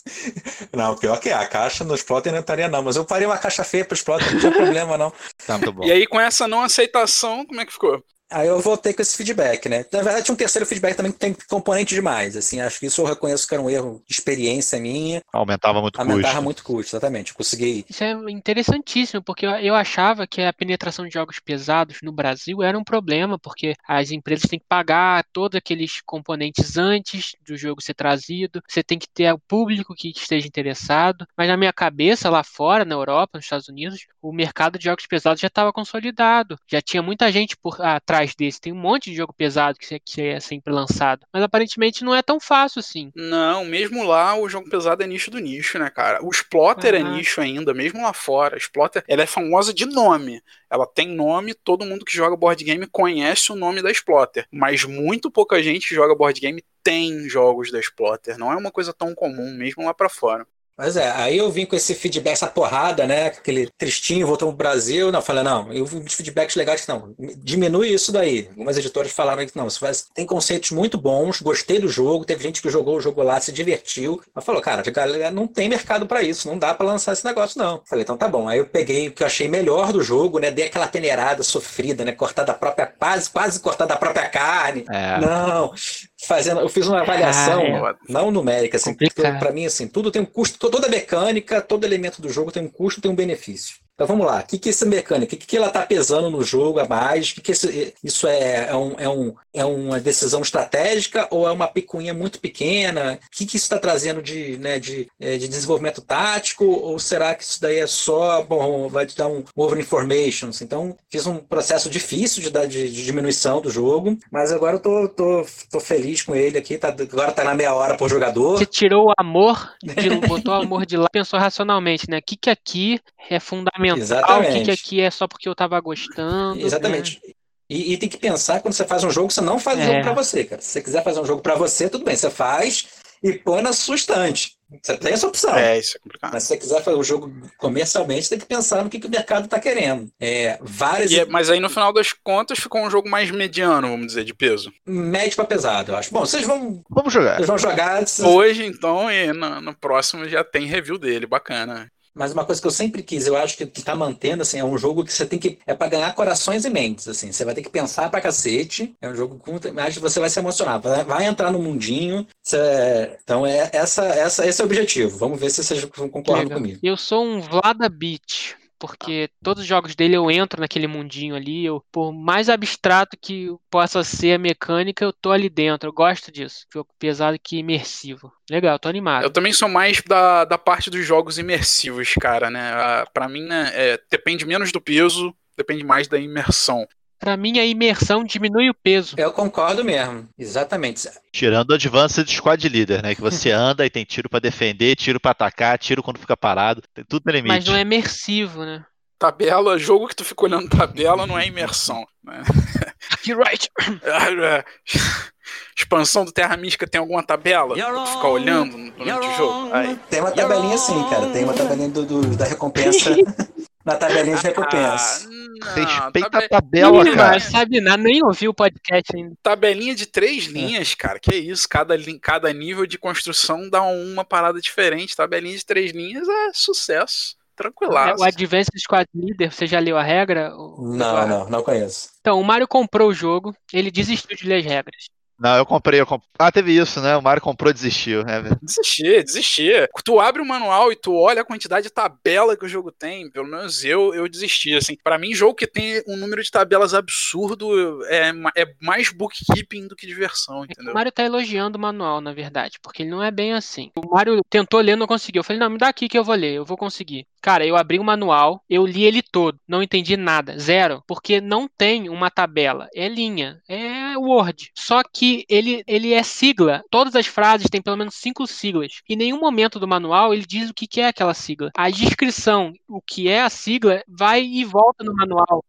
Não, pior que é, a caixa no Splotter não estaria não, mas eu faria uma caixa feia pro Splotter, não tinha problema não. Tá muito bom. E aí, com essa não aceitação, como é que ficou? Aí eu voltei com esse feedback, né? Na verdade, tinha um terceiro feedback também que tem componente demais, assim, acho que isso eu reconheço que era um erro de experiência minha, Aumentava muito o aumentava custo. muito o custo, exatamente. Eu consegui Isso é interessantíssimo, porque eu, achava que a penetração de jogos pesados no Brasil era um problema, porque as empresas têm que pagar todos aqueles componentes antes do jogo ser trazido, você tem que ter o público que esteja interessado, mas na minha cabeça, lá fora, na Europa, nos Estados Unidos, o mercado de jogos pesados já estava consolidado, já tinha muita gente por atrás desse, tem um monte de jogo pesado que, que é sempre lançado, mas aparentemente não é tão fácil assim. Não, mesmo lá o jogo pesado é nicho do nicho, né, cara? O Splotter é Aham. nicho ainda, mesmo lá fora. A Splotter, ela é famosa de nome. Ela tem nome, todo mundo que joga board game conhece o nome da Splotter. Mas muito pouca gente que joga board game tem jogos da Splotter. Não é uma coisa tão comum, mesmo lá pra fora. Mas é, aí eu vim com esse feedback, essa porrada, né? Aquele tristinho, voltou pro Brasil. Não, falei, não, eu vi uns feedbacks legais que não, diminui isso daí. Algumas editoras falaram que não, faz, tem conceitos muito bons, gostei do jogo, teve gente que jogou o jogo lá, se divertiu. Mas falou, cara, galera, não tem mercado pra isso, não dá pra lançar esse negócio, não. Falei, então tá bom. Aí eu peguei o que eu achei melhor do jogo, né? Dei aquela peneirada sofrida, né? Cortada a própria, quase, quase cortada a própria carne. É. Não, fazendo, eu fiz uma avaliação, Ah, é. não numérica, assim, pra mim, assim, tudo tem um custo, to- toda mecânica, todo elemento do jogo tem um custo, tem um benefício. Então vamos lá, o que, que é essa mecânica? O que, que ela tá pesando no jogo a mais? O que, que isso é, é, um, é, um, é uma decisão estratégica ou é uma picuinha muito pequena? O que, que isso está trazendo de, né, de, eh, de desenvolvimento tático? Ou será que isso daí é só, bom, vai te dar um over information? Então fiz um processo difícil de, de, de diminuição do jogo, mas agora eu tô, tô, tô feliz com ele aqui, tá, agora tá na meia hora por jogador. Você tirou o amor, de, botou o amor de lá, pensou racionalmente, né? O que, que aqui é fundamental, o que, que Exatamente. aqui é só porque eu tava gostando. né? Exatamente. E, e tem que pensar quando você faz um jogo, você não faz um É. jogo pra você, cara. Se você quiser fazer um jogo pra você, tudo bem, você faz e põe na sua estante. Você tem essa opção. É, isso é complicado. Mas se você quiser fazer o jogo comercialmente, tem que pensar no que, que o mercado está querendo. É, várias E é- mas aí no final das contas ficou um jogo mais mediano, vamos dizer, de peso. médio para pesado, eu acho. Bom, vocês vão, Vamos jogar. vocês vão jogar. vocês- Hoje, então, e no, no próximo já tem review dele, bacana. Mas uma coisa que eu sempre quis, eu acho que, que tá mantendo, assim, é um jogo que você tem que. É para ganhar corações e mentes, assim. Você vai ter que pensar pra cacete. É um jogo com. Mas você vai se emocionar. Vai, vai entrar no mundinho. você- então, é, essa, essa, esse é o objetivo. Vamos ver se vocês concordam comigo. Eu sou um Vlada Beach, porque todos os jogos dele eu entro naquele mundinho ali, eu, por mais abstrato que possa ser a mecânica, eu tô ali dentro, eu gosto disso. Jogo pesado que imersivo. Legal, tô animado. Eu também sou mais da, da parte dos jogos imersivos, cara, né? Ah, Pra mim, né, é, depende menos do peso, depende mais da imersão. Pra mim, a imersão diminui o peso. Eu concordo mesmo. Exatamente. Tirando o Advanced Squad Leader, né? Que você anda e tem tiro pra defender, tiro pra atacar, tiro quando fica parado. Tem tudo no limite. Mas não é imersivo, né? Tabela, jogo que tu fica olhando tabela não é imersão. Né? You're right. expansão do Terra Mística tem alguma tabela pra tu ficar olhando durante o jogo? Aí. Tem uma tabelinha sim, cara. Tem uma tabelinha do, do- da recompensa na tabelinha de recompensa. não, Respeita tabe- a tabela, Ih, cara. mas sabe nada, nem ouviu o podcast ainda. Tabelinha de três linhas, cara. Que isso? Cada, cada nível de construção dá uma parada diferente. Tabelinha de três linhas é sucesso. É, Tranquilaço. o Advanced Squad Leader, você já leu a regra? Não, não, não conheço. Então, o Mario comprou o jogo, ele desistiu de ler as regras. Não, eu comprei, eu comp... Ah, teve isso, né? O Mario comprou e desistiu. É, verdade. Desistir, desistir. Tu abre o manual e tu olha a quantidade de tabela que o jogo tem. Pelo menos eu, eu desisti. Assim, para mim, jogo que tem um número de tabelas absurdo é, é mais bookkeeping do que diversão, É entendeu? o Mario tá elogiando o manual, na verdade, porque ele não é bem assim. O Mario tentou ler, não conseguiu. Eu falei, não, me dá aqui que eu vou ler, eu vou conseguir. Cara, eu abri o manual, eu li ele todo, não entendi nada, zero, porque não tem uma tabela, é linha, é Word. Só que ele, ele é sigla, todas as frases têm pelo menos cinco siglas. Em nenhum momento do manual ele diz o que que é aquela sigla. A descrição, o que é a sigla, vai e volta no manual.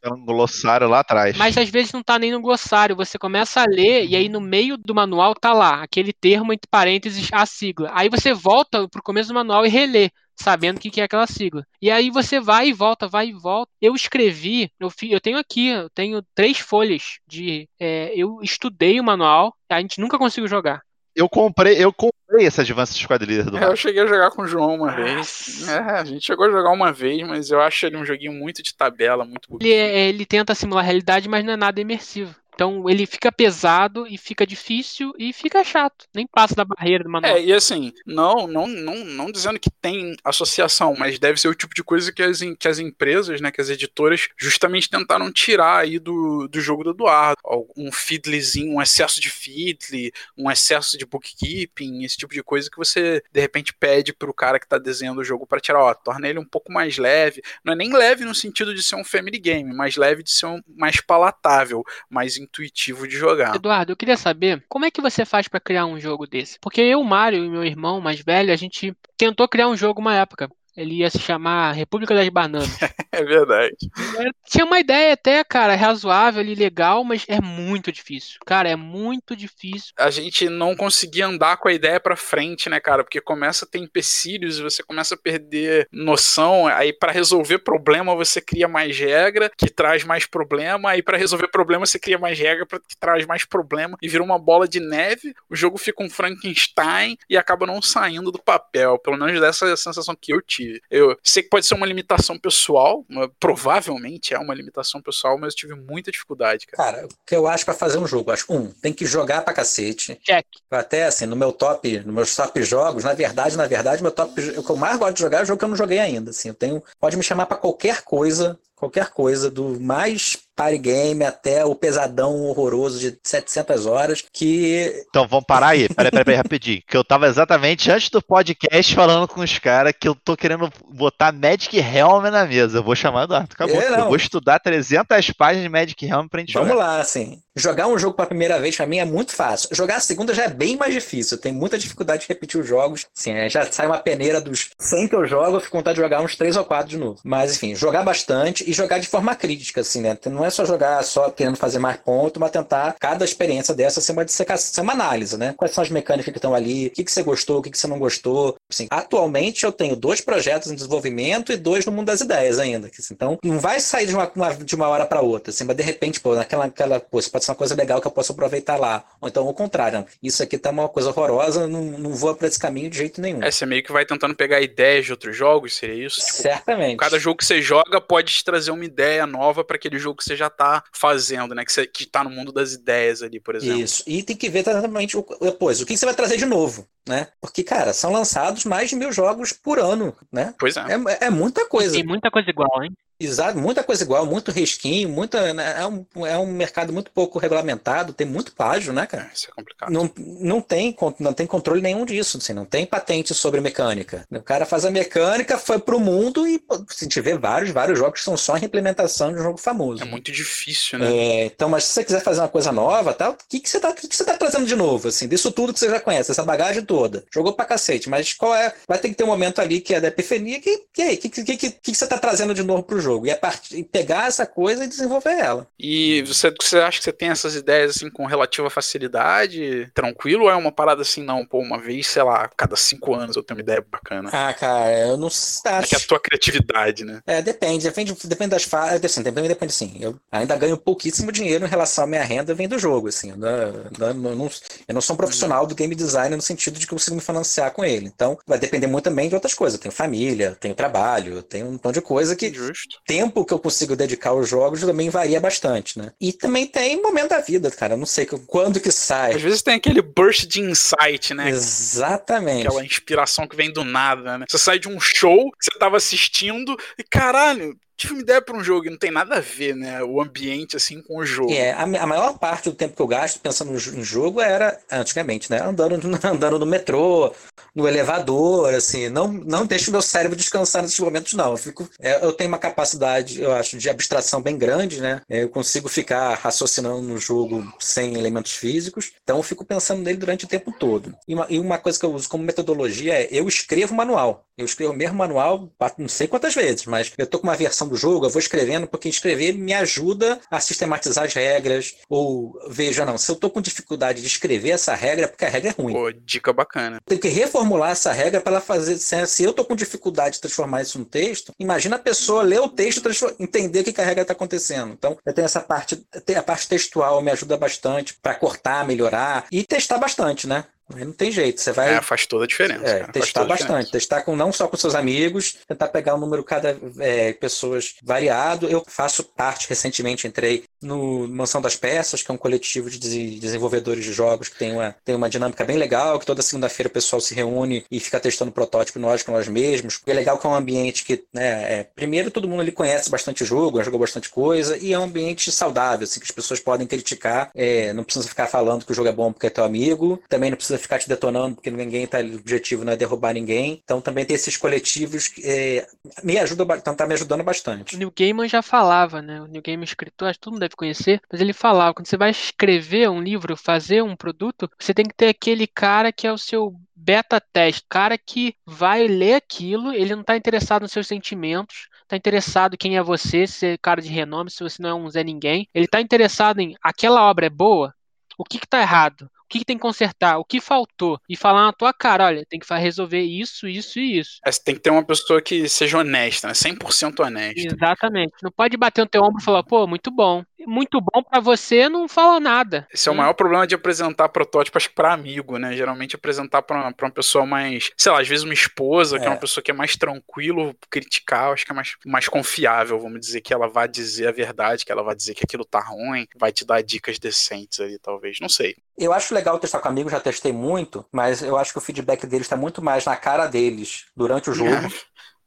Tem um glossário lá atrás. Mas às vezes não tá nem no glossário. Você começa a ler e aí no meio do manual tá lá, aquele termo entre parênteses, a sigla. Aí você volta pro começo do manual e relê, sabendo o que que é aquela sigla. E aí você vai e volta, vai e volta. Eu escrevi, eu, fi- eu tenho aqui, eu tenho três folhas de. é, eu estudei o manual, a gente nunca conseguiu jogar. Eu comprei, eu comprei esse Advanced Squad Leader do É, eu cheguei a jogar com o João uma vez. É, a gente chegou a jogar uma vez, mas eu acho ele um joguinho muito de tabela, muito Ele, é- ele tenta simular a realidade, mas não é nada imersivo. Então ele fica pesado e fica difícil e fica chato. Nem passa da barreira do manual. É, e assim, não, não, não, não dizendo que tem associação, mas deve ser o tipo de coisa que as, que as empresas, né, que as editoras justamente tentaram tirar aí do, do jogo do Eduardo. Um fiddlezinho, um excesso de fiddle, um excesso de bookkeeping, esse tipo de coisa que você de repente pede pro cara que tá desenhando o jogo pra tirar, ó, torna ele um pouco mais leve. Não é nem leve no sentido de ser um family game, mas leve de ser um mais palatável, mais intuitivo de jogar. Eduardo, eu queria saber como é que você faz pra criar um jogo desse? Porque eu, Mário e meu irmão mais velho, a gente tentou criar um jogo uma época. Ele ia se chamar República das Bananas. É verdade. Era- Tinha uma ideia até, cara, razoável e legal, mas é muito difícil. Cara, é muito difícil. a gente não conseguia andar com a ideia pra frente, né, cara? Porque começa a ter empecilhos, você começa a perder noção, aí pra resolver problema você cria mais regra, que traz mais problema, aí pra resolver problema você cria mais regra que traz mais problema e vira uma bola de neve, o jogo fica um Frankenstein e acaba não saindo do papel, pelo menos dessa é sensação que eu tive. Eu sei que pode ser uma limitação pessoal, uma- provavelmente é uma limitação pessoal, mas eu tive muita dificuldade, cara. Cara, o que eu acho pra fazer um jogo? Eu acho, um, tem que jogar pra cacete. Check. Até assim, no meu top, nos meus top jogos, na verdade, na verdade, meu top, o que eu mais gosto de jogar é o jogo que eu não joguei ainda. Assim, eu tenho, pode me chamar pra qualquer coisa, qualquer coisa, do mais party game até o pesadão horroroso de 700 horas, que Então vamos parar aí. Peraí, peraí, peraí, rapidinho. Que eu tava exatamente antes do podcast falando com os caras que eu tô querendo botar Magic Helm na mesa. Eu vou chamar o Eduardo. Acabou. É, eu vou estudar 300 páginas de Magic Helm pra gente Vamos jogar. lá, assim. Jogar um jogo pela primeira vez pra mim é muito fácil. Jogar a segunda já é bem mais difícil. Eu tenho muita dificuldade de repetir os jogos. Assim, já sai uma peneira dos 100 que eu jogo, eu fico com vontade de jogar uns 3 ou 4 de novo. Mas, enfim, jogar bastante e jogar de forma crítica, assim, né? Não é só jogar só querendo fazer mais ponto, mas tentar cada experiência dessa ser uma, ser uma análise, né? Quais são as mecânicas que estão ali, o que, que você gostou, o que, que você não gostou. Assim, atualmente eu tenho dois projetos em desenvolvimento e dois no mundo das ideias ainda. assim, Então, não vai sair de uma, de uma hora para outra, assim, mas de repente, pô, naquela, naquela, pô, isso pode ser uma coisa legal que eu posso aproveitar lá. Ou então, ao contrário, não, isso aqui tá uma coisa horrorosa, não, não vou para esse caminho de jeito nenhum. É, você meio que vai tentando pegar ideias de outros jogos, seria isso? Tipo, Certamente. Cada jogo que você joga pode te trazer uma ideia nova para aquele jogo que você já tá fazendo, né? Que, você, que tá no mundo das ideias ali, por exemplo. Isso. E tem que ver exatamente o, depois, o que você vai trazer de novo, né? Porque, cara, são lançados mais de mil jogos por ano, né? Pois é. É, é muita coisa. Tem muita coisa igual, hein? Exato, muita coisa igual, muito resquinho, muita, né, é, um, é um mercado muito pouco regulamentado, tem muito plágio, né, cara? Isso é complicado. Não, não, tem, não tem controle nenhum disso, assim, não tem patente sobre mecânica. O cara faz a mecânica, foi pro mundo e pô, a gente vê vários, vários jogos que são só a implementação de um jogo famoso. É muito difícil, né? É, então, mas se você quiser fazer uma coisa nova, tal, o que, que, você tá, que, que você tá trazendo de novo, assim, disso tudo que você já conhece, essa bagagem toda? Toda. Jogou pra cacete, mas qual é. Vai ter que ter um momento ali que é da epifania, que, que aí, o que, que, que, que, você tá trazendo de novo pro jogo? E, a part... e pegar essa coisa e desenvolver ela. E você, você acha que você tem essas ideias assim com relativa facilidade, tranquilo, ou é uma parada assim, não, pô, uma vez, sei lá, cada cinco anos eu tenho uma ideia bacana? Ah, cara, eu não acho. É que é a tua criatividade, né? É, depende, depende, depende das fases, assim, depende, depende sim. Eu ainda ganho pouquíssimo dinheiro em relação à minha renda vem do jogo, assim. Eu não, eu não, eu não sou um profissional do game design no sentido de que eu consigo me financiar com ele. Então, vai depender muito também de outras coisas. Eu tenho família, tenho trabalho, tenho um montão de coisa que Justo. tempo que eu consigo dedicar aos jogos também varia bastante, né? E também tem momento da vida, cara. Eu não sei quando que sai. Às vezes tem aquele burst de insight, né? Exatamente. Aquela inspiração que vem do nada, né? Você sai de um show que você tava assistindo e caralho, tive uma ideia para um jogo e não tem nada a ver, né? O ambiente, assim, com o jogo. É, a, a maior parte do tempo que eu gasto pensando em jogo era, antigamente, né? Andando, andando no metrô, no elevador, assim. Não, não deixo meu cérebro descansar nesses momentos, não. Eu, fico, é, eu tenho uma capacidade, eu acho, de abstração bem grande, né? É, eu consigo ficar raciocinando no jogo sem elementos físicos. Então eu fico pensando nele durante o tempo todo. E uma, e uma coisa que eu uso como metodologia é eu escrevo manual. Eu escrevo o mesmo manual, não sei quantas vezes, mas eu tô com uma versão do jogo, eu vou escrevendo, porque escrever me ajuda a sistematizar as regras. Ou veja, não, se eu tô com dificuldade de escrever essa regra, é porque a regra é ruim. Pô, dica bacana. Tenho que reformular essa regra para ela fazer. Se eu tô com dificuldade de transformar isso no texto, imagina a pessoa ler o texto e entender o que, que a regra está acontecendo. Então, eu tenho essa parte, a parte textual me ajuda bastante para cortar, melhorar e testar bastante, né? Não tem jeito, você vai. É, faz toda a diferença. É, testar bastante. Testar com, não só com seus amigos, tentar pegar um número cada é, pessoas variado. Eu faço parte, recentemente entrei no Mansão das Peças, que é um coletivo de desenvolvedores de jogos que tem uma, tem uma dinâmica bem legal, que toda segunda-feira o pessoal se reúne e fica testando protótipo nós com nós mesmos. E é legal que é um ambiente que, né, é, primeiro todo mundo ali conhece bastante jogo, jogou bastante coisa, e é um ambiente saudável, assim, que as pessoas podem criticar, é, não precisa ficar falando que o jogo é bom porque é teu amigo, também não precisa ficar te detonando porque ninguém tá, o objetivo não é derrubar ninguém. Então também tem esses coletivos que é, me ajudam, então tá me ajudando bastante. O New Gaiman já falava, né? O New Gaiman escritor, acho que todo mundo deve conhecer, mas ele falava, quando você vai escrever um livro, fazer um produto, você tem que ter aquele cara que é o seu beta teste, cara que vai ler aquilo, ele não está interessado nos seus sentimentos, está interessado quem é você, se é cara de renome, se você não é um Zé Ninguém. Ele está interessado em aquela obra é boa, o que está errado? O que, que, tem que consertar, o que faltou, e falar na tua cara, olha, tem que resolver isso, isso e isso. É, tem que ter uma pessoa que seja honesta, né? 100% honesta. Exatamente. Não pode bater no teu ombro e falar, pô, muito bom. Muito bom para você não fala nada. Esse é o maior problema de apresentar protótipo, acho que pra amigo, né? Geralmente apresentar pra uma, pra uma pessoa mais, sei lá, às vezes uma esposa, é. que é uma pessoa que é mais tranquilo, criticar, acho que é mais, mais confiável, vamos dizer, que ela vai dizer a verdade, que ela vai dizer que aquilo tá ruim, vai te dar dicas decentes ali, talvez. Não sei. Eu acho legal testar com amigos, já testei muito, mas eu acho que o feedback deles está muito mais na cara deles durante o jogo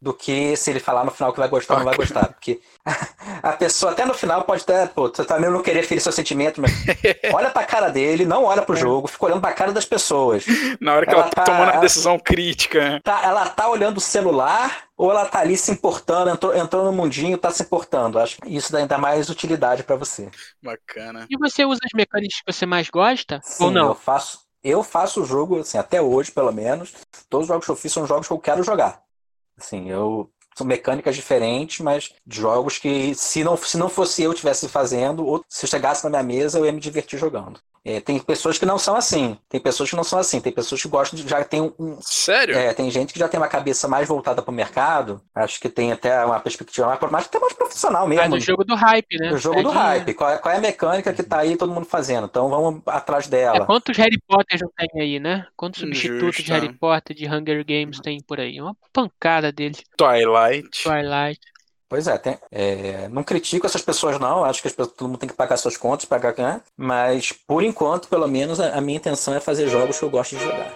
do que se ele falar no final que vai gostar ou não vai gostar. Porque a pessoa, até no final, pode até, pô, você também não querer ferir seu sentimento, mas olha pra cara dele, não olha pro é. jogo, fica olhando pra cara das pessoas. Na hora que ela, ela tá tomando a decisão crítica. Tá, ela tá olhando o celular ou ela tá ali se importando, entrou, entrou no mundinho, tá se importando. Acho que isso dá ainda mais utilidade para você. Bacana. E você usa as mecânicas que você mais gosta? Sim, ou não? Eu faço, eu faço o jogo, assim, até hoje, pelo menos. Todos os jogos que eu fiz são jogos que eu quero jogar. Assim, eu são mecânicas diferentes, mas jogos que se não, se não fosse eu tivesse fazendo, ou se chegasse na minha mesa, eu ia me divertir jogando. É, tem pessoas que não são assim. Tem pessoas que não são assim. Tem pessoas que gostam de já tem um. Sério? É, tem gente que já tem uma cabeça mais voltada para o mercado. Acho que tem até uma perspectiva mais, mais até mais profissional mesmo. É do jogo do hype, né? Do jogo é do hype. Qual é, qual é, a mecânica que tá aí todo mundo fazendo? Então vamos atrás dela. É, quantos Harry Potter não tem aí, né? Quantos substitutos de Harry Potter, de Hunger Games tem por aí? Uma pancada deles. Twilight. Twilight. Pois é, tem, é, não critico essas pessoas não, acho que pessoas, todo mundo tem que pagar suas contas, pagar, né? mas por enquanto, pelo menos, a, a, minha intenção é fazer jogos que eu gosto de jogar.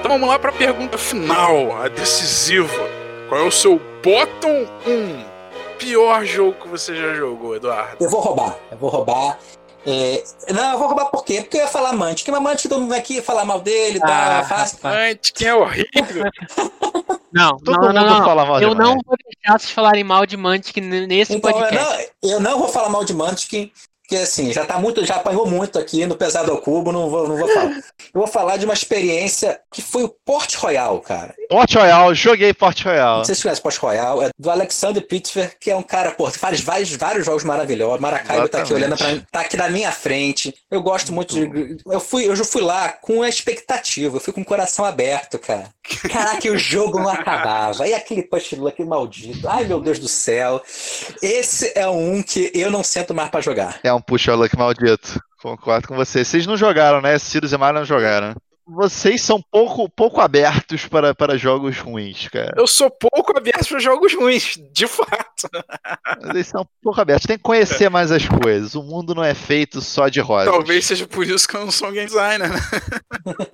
Então vamos lá para a pergunta final, a decisiva. Qual é o seu bottom 1 pior jogo que você já jogou, Eduardo? Eu vou roubar, eu vou roubar. É, não, eu vou roubar por quê? Porque eu ia falar Mantic, mas Mantic todo mundo aqui ia falar mal dele, tá ah, fácil. Mantic é horrível. Não, Todo não, não, não. Fala mal eu não vou deixar vocês falarem mal de Mantic nesse então, podcast. Eu não, eu não vou falar mal de Mantic. Porque assim, já tá muito, já apanhou muito aqui no Pesado ao Cubo, não vou, não vou falar. Eu vou falar de uma experiência que foi o Port Royal, cara. Port Royal, joguei Port Royal. Não sei se você conhece Port Royal, é do Alexander Pitfer, que é um cara, pô, faz vários, vários jogos maravilhosos. Maracaibo tá aqui olhando pra mim, tá aqui na minha frente. Eu gosto muito de. Eu fui, eu já fui lá com a expectativa, eu fui com o coração aberto, cara. Caraca, o jogo não acabava. E aquele push aquele maldito. Ai, meu Deus do céu. Esse é um que eu não sento mais pra jogar. É um puxa luck maldito. Concordo com você. Vocês não jogaram, né? Sirius e Mario não jogaram vocês são pouco, pouco abertos para, para jogos ruins, cara. Eu sou pouco aberto para jogos ruins, de fato. Vocês são pouco abertos. Tem que conhecer mais as coisas. O mundo não é feito só de rosas. Talvez seja por isso que eu não sou game designer, né?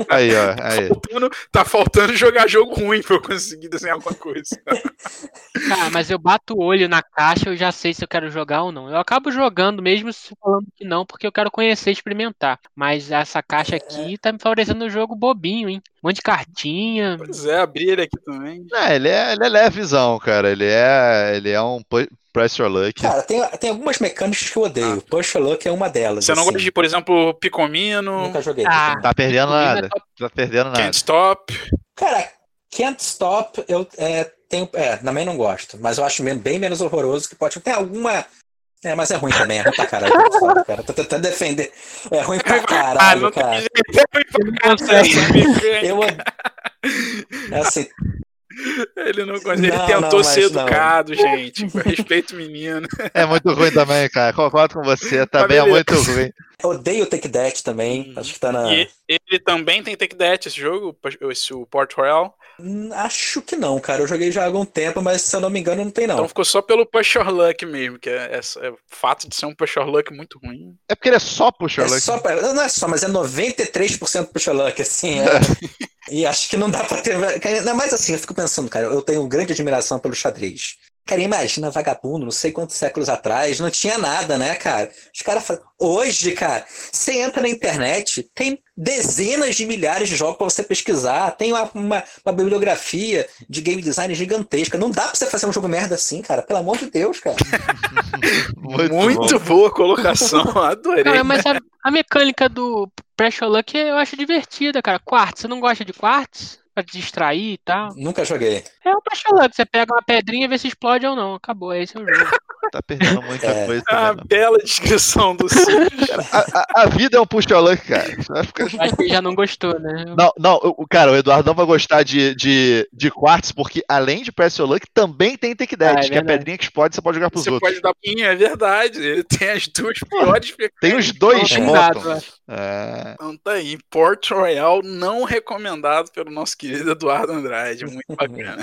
Aí, ó. Aí. Tá, faltando, tá faltando jogar jogo ruim para eu conseguir desenhar alguma coisa. Cara, mas eu bato o olho na caixa eu já sei se eu quero jogar ou não. Eu acabo jogando mesmo falando que não, porque eu quero conhecer e experimentar. Mas essa caixa aqui tá me favorecendo o jogo jogo bobinho, hein? Um monte de cartinha. Pois é, abri ele aqui também. Não, ele é, ele é levezão, cara. Ele é, ele é um Press Your Luck. Cara, tem, tem algumas mecânicas que eu odeio. Ah. Push Your Luck é uma delas. Você assim. não gosta de, por exemplo, Picomino? Nunca joguei. Ah, tá perdendo nada. É tá perdendo nada. Can't Stop. Cara, Can't Stop, eu é, tenho. É, também não gosto. Mas eu acho bem menos horroroso que pode. Tem alguma é, mas é ruim também, é ruim pra caralho. cara. Tô tentando defender. É ruim pra caralho, cara. Eu, é assim, ele não conseguiu. Ele tentou não, ser educado, não. gente. Com respeito, menino. É muito ruim também, cara. Concordo com você. Também é muito ruim. Eu odeio o Take That também. Hum. Acho que tá na. E ele também tem Take That, esse jogo, esse, o Port Royal. Hum, acho que não, cara. Eu joguei já há algum tempo, mas se eu não me engano, não tem não. Então ficou só pelo Push Your Luck mesmo, que é, é, é o fato de ser um Push Your Luck muito ruim. É porque ele é só Push Your é Luck. Só, não é só, mas é 93% Push Your Luck, assim. É. e acho que não dá pra ter. Não, mas assim, eu fico pensando, cara, eu tenho grande admiração pelo xadrez. Cara, imagina vagabundo, não sei quantos séculos atrás, não tinha nada, né, cara? Os caras falam. Hoje, cara, você entra na internet, tem dezenas de milhares de jogos para você pesquisar, tem uma, uma, uma, bibliografia de game design gigantesca. Não dá para você fazer um jogo merda assim, cara. Pelo amor de Deus, cara. Muito, Muito boa colocação, adorei. Cara, mas a, a mecânica do Pressure Luck eu acho divertida, cara. Quartz, você não gosta de quartz? pra distrair e tal. Nunca joguei. É um pastelante, você pega uma pedrinha e vê se explode ou não. Acabou, esse é o jogo. tá perdendo muita é. coisa. A bela descrição do cara, a, a, a, vida é um luck, cara. Ficar... Acho que já não gostou, né? Não, não, o, cara, o Eduardo não vai gostar de, de, de quartz, porque além de press your luck, também tem take that, ah, é que é a pedrinha que explode, você pode jogar pros você outros. Você pode dar é verdade. Ele tem as duas piores Tem os dois, não, é... Então tá aí. Port Royal não recomendado pelo nosso querido Eduardo Andrade. Muito bacana.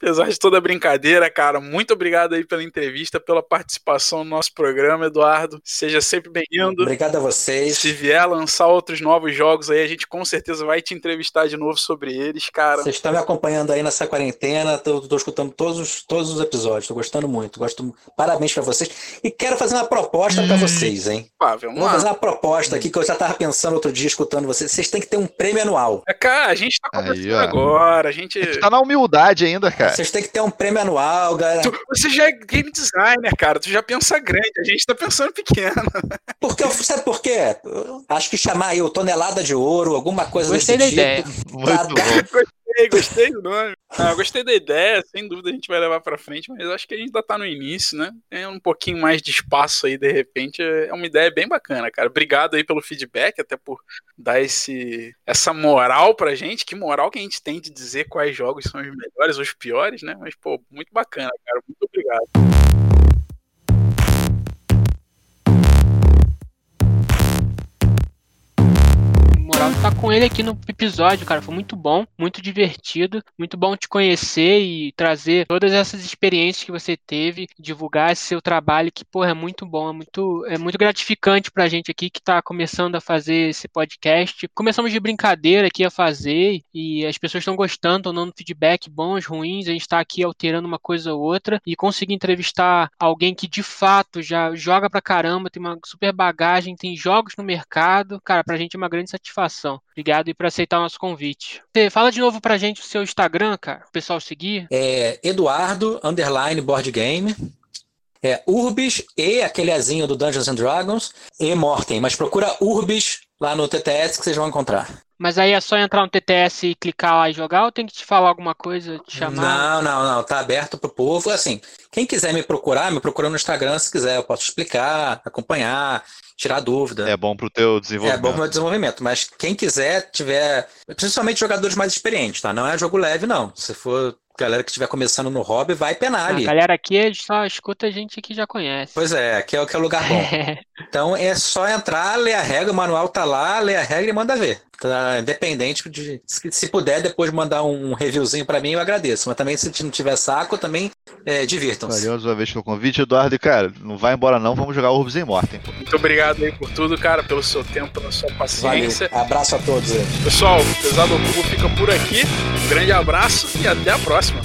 Apesar de toda a brincadeira, cara, muito obrigado aí pela entrevista, pela participação no nosso programa, Eduardo. Seja sempre bem-vindo. Obrigado a vocês. Se vier lançar outros novos jogos aí, a gente com certeza vai te entrevistar de novo sobre eles, cara. Vocês estão me acompanhando aí nessa quarentena, tô, tô escutando todos os, todos os episódios, tô gostando muito. Gosto, parabéns para vocês. E quero fazer uma proposta para vocês, hein? Ah, vamos Vou fazer uma proposta aqui que eu já tava pensando outro dia escutando vocês. Vocês têm que ter um prêmio anual. É, cara, a gente tá começando agora, a gente... a gente tá na humildade ainda, cara. Vocês têm que ter um prêmio anual, galera. Tu, você já é game designer, cara. Tu já pensa grande. A gente tá pensando pequeno. Porque, sabe por quê? Acho que chamar aí o tonelada de ouro, alguma coisa Gostei desse da tipo. Ideia. Muito bom. Gostei, gostei do nome. Ah, gostei da ideia, sem dúvida a gente vai levar para frente, mas acho que a gente ainda tá no início, né? Tem um pouquinho mais de espaço aí, de repente, é uma ideia bem bacana, cara. Obrigado aí pelo feedback, até por dar esse, essa moral pra gente. Que moral que a gente tem de dizer quais jogos são os melhores os piores, né? Mas, pô, muito bacana, cara. Muito obrigado. Moral estar com ele aqui no episódio, cara. Foi muito bom, muito divertido, muito bom te conhecer e trazer todas essas experiências que você teve, divulgar esse seu trabalho, que, porra, é muito bom, é muito, é muito gratificante pra gente aqui que tá começando a fazer esse podcast. Começamos de brincadeira aqui a fazer e as pessoas estão gostando, estão dando feedback bons, ruins. A gente tá aqui alterando uma coisa ou outra e conseguir entrevistar alguém que de fato já joga pra caramba, tem uma super bagagem, tem jogos no mercado. Cara, pra gente é uma grande satisfação participação. Obrigado e por aceitar o nosso convite. Você fala de novo pra gente o seu Instagram, cara, o pessoal seguir. É Eduardo underline board game. É Urbis e aquele azinho do Dungeons and Dragons e Mortem, mas procura Urbis lá no TTS que vocês vão encontrar. Mas aí é só entrar no TTS e clicar lá e jogar ou tem que te falar alguma coisa, te chamar? Não, não, não. Tá aberto pro povo. Assim, quem quiser me procurar, me procura no Instagram se quiser. Eu posso explicar, acompanhar, tirar dúvida. É bom pro teu É desenvolvimento. bom pro meu desenvolvimento, mas quem quiser, tiver. Principalmente jogadores mais experientes, tá? Não é jogo leve, não. Se for galera que estiver começando no hobby, vai penar A ali. galera aqui só escuta gente que já conhece. Pois é, aqui é, aqui é o lugar bom. Então é só entrar, ler a regra, o manual tá lá, ler a regra e manda ver. Tá independente de. Se, se puder depois mandar um reviewzinho pra mim, eu agradeço. Mas também, se não tiver saco, também é, divirtam-se. Valeu uma vez pelo convite, Eduardo. E, cara, não vai embora não, vamos jogar Urbs em Mortem. Muito obrigado aí por tudo, cara, pelo seu tempo, pela sua Valeu. paciência. Abraço a todos aí. Pessoal, o Pesado Cubo fica por aqui. Um grande abraço e até a próxima.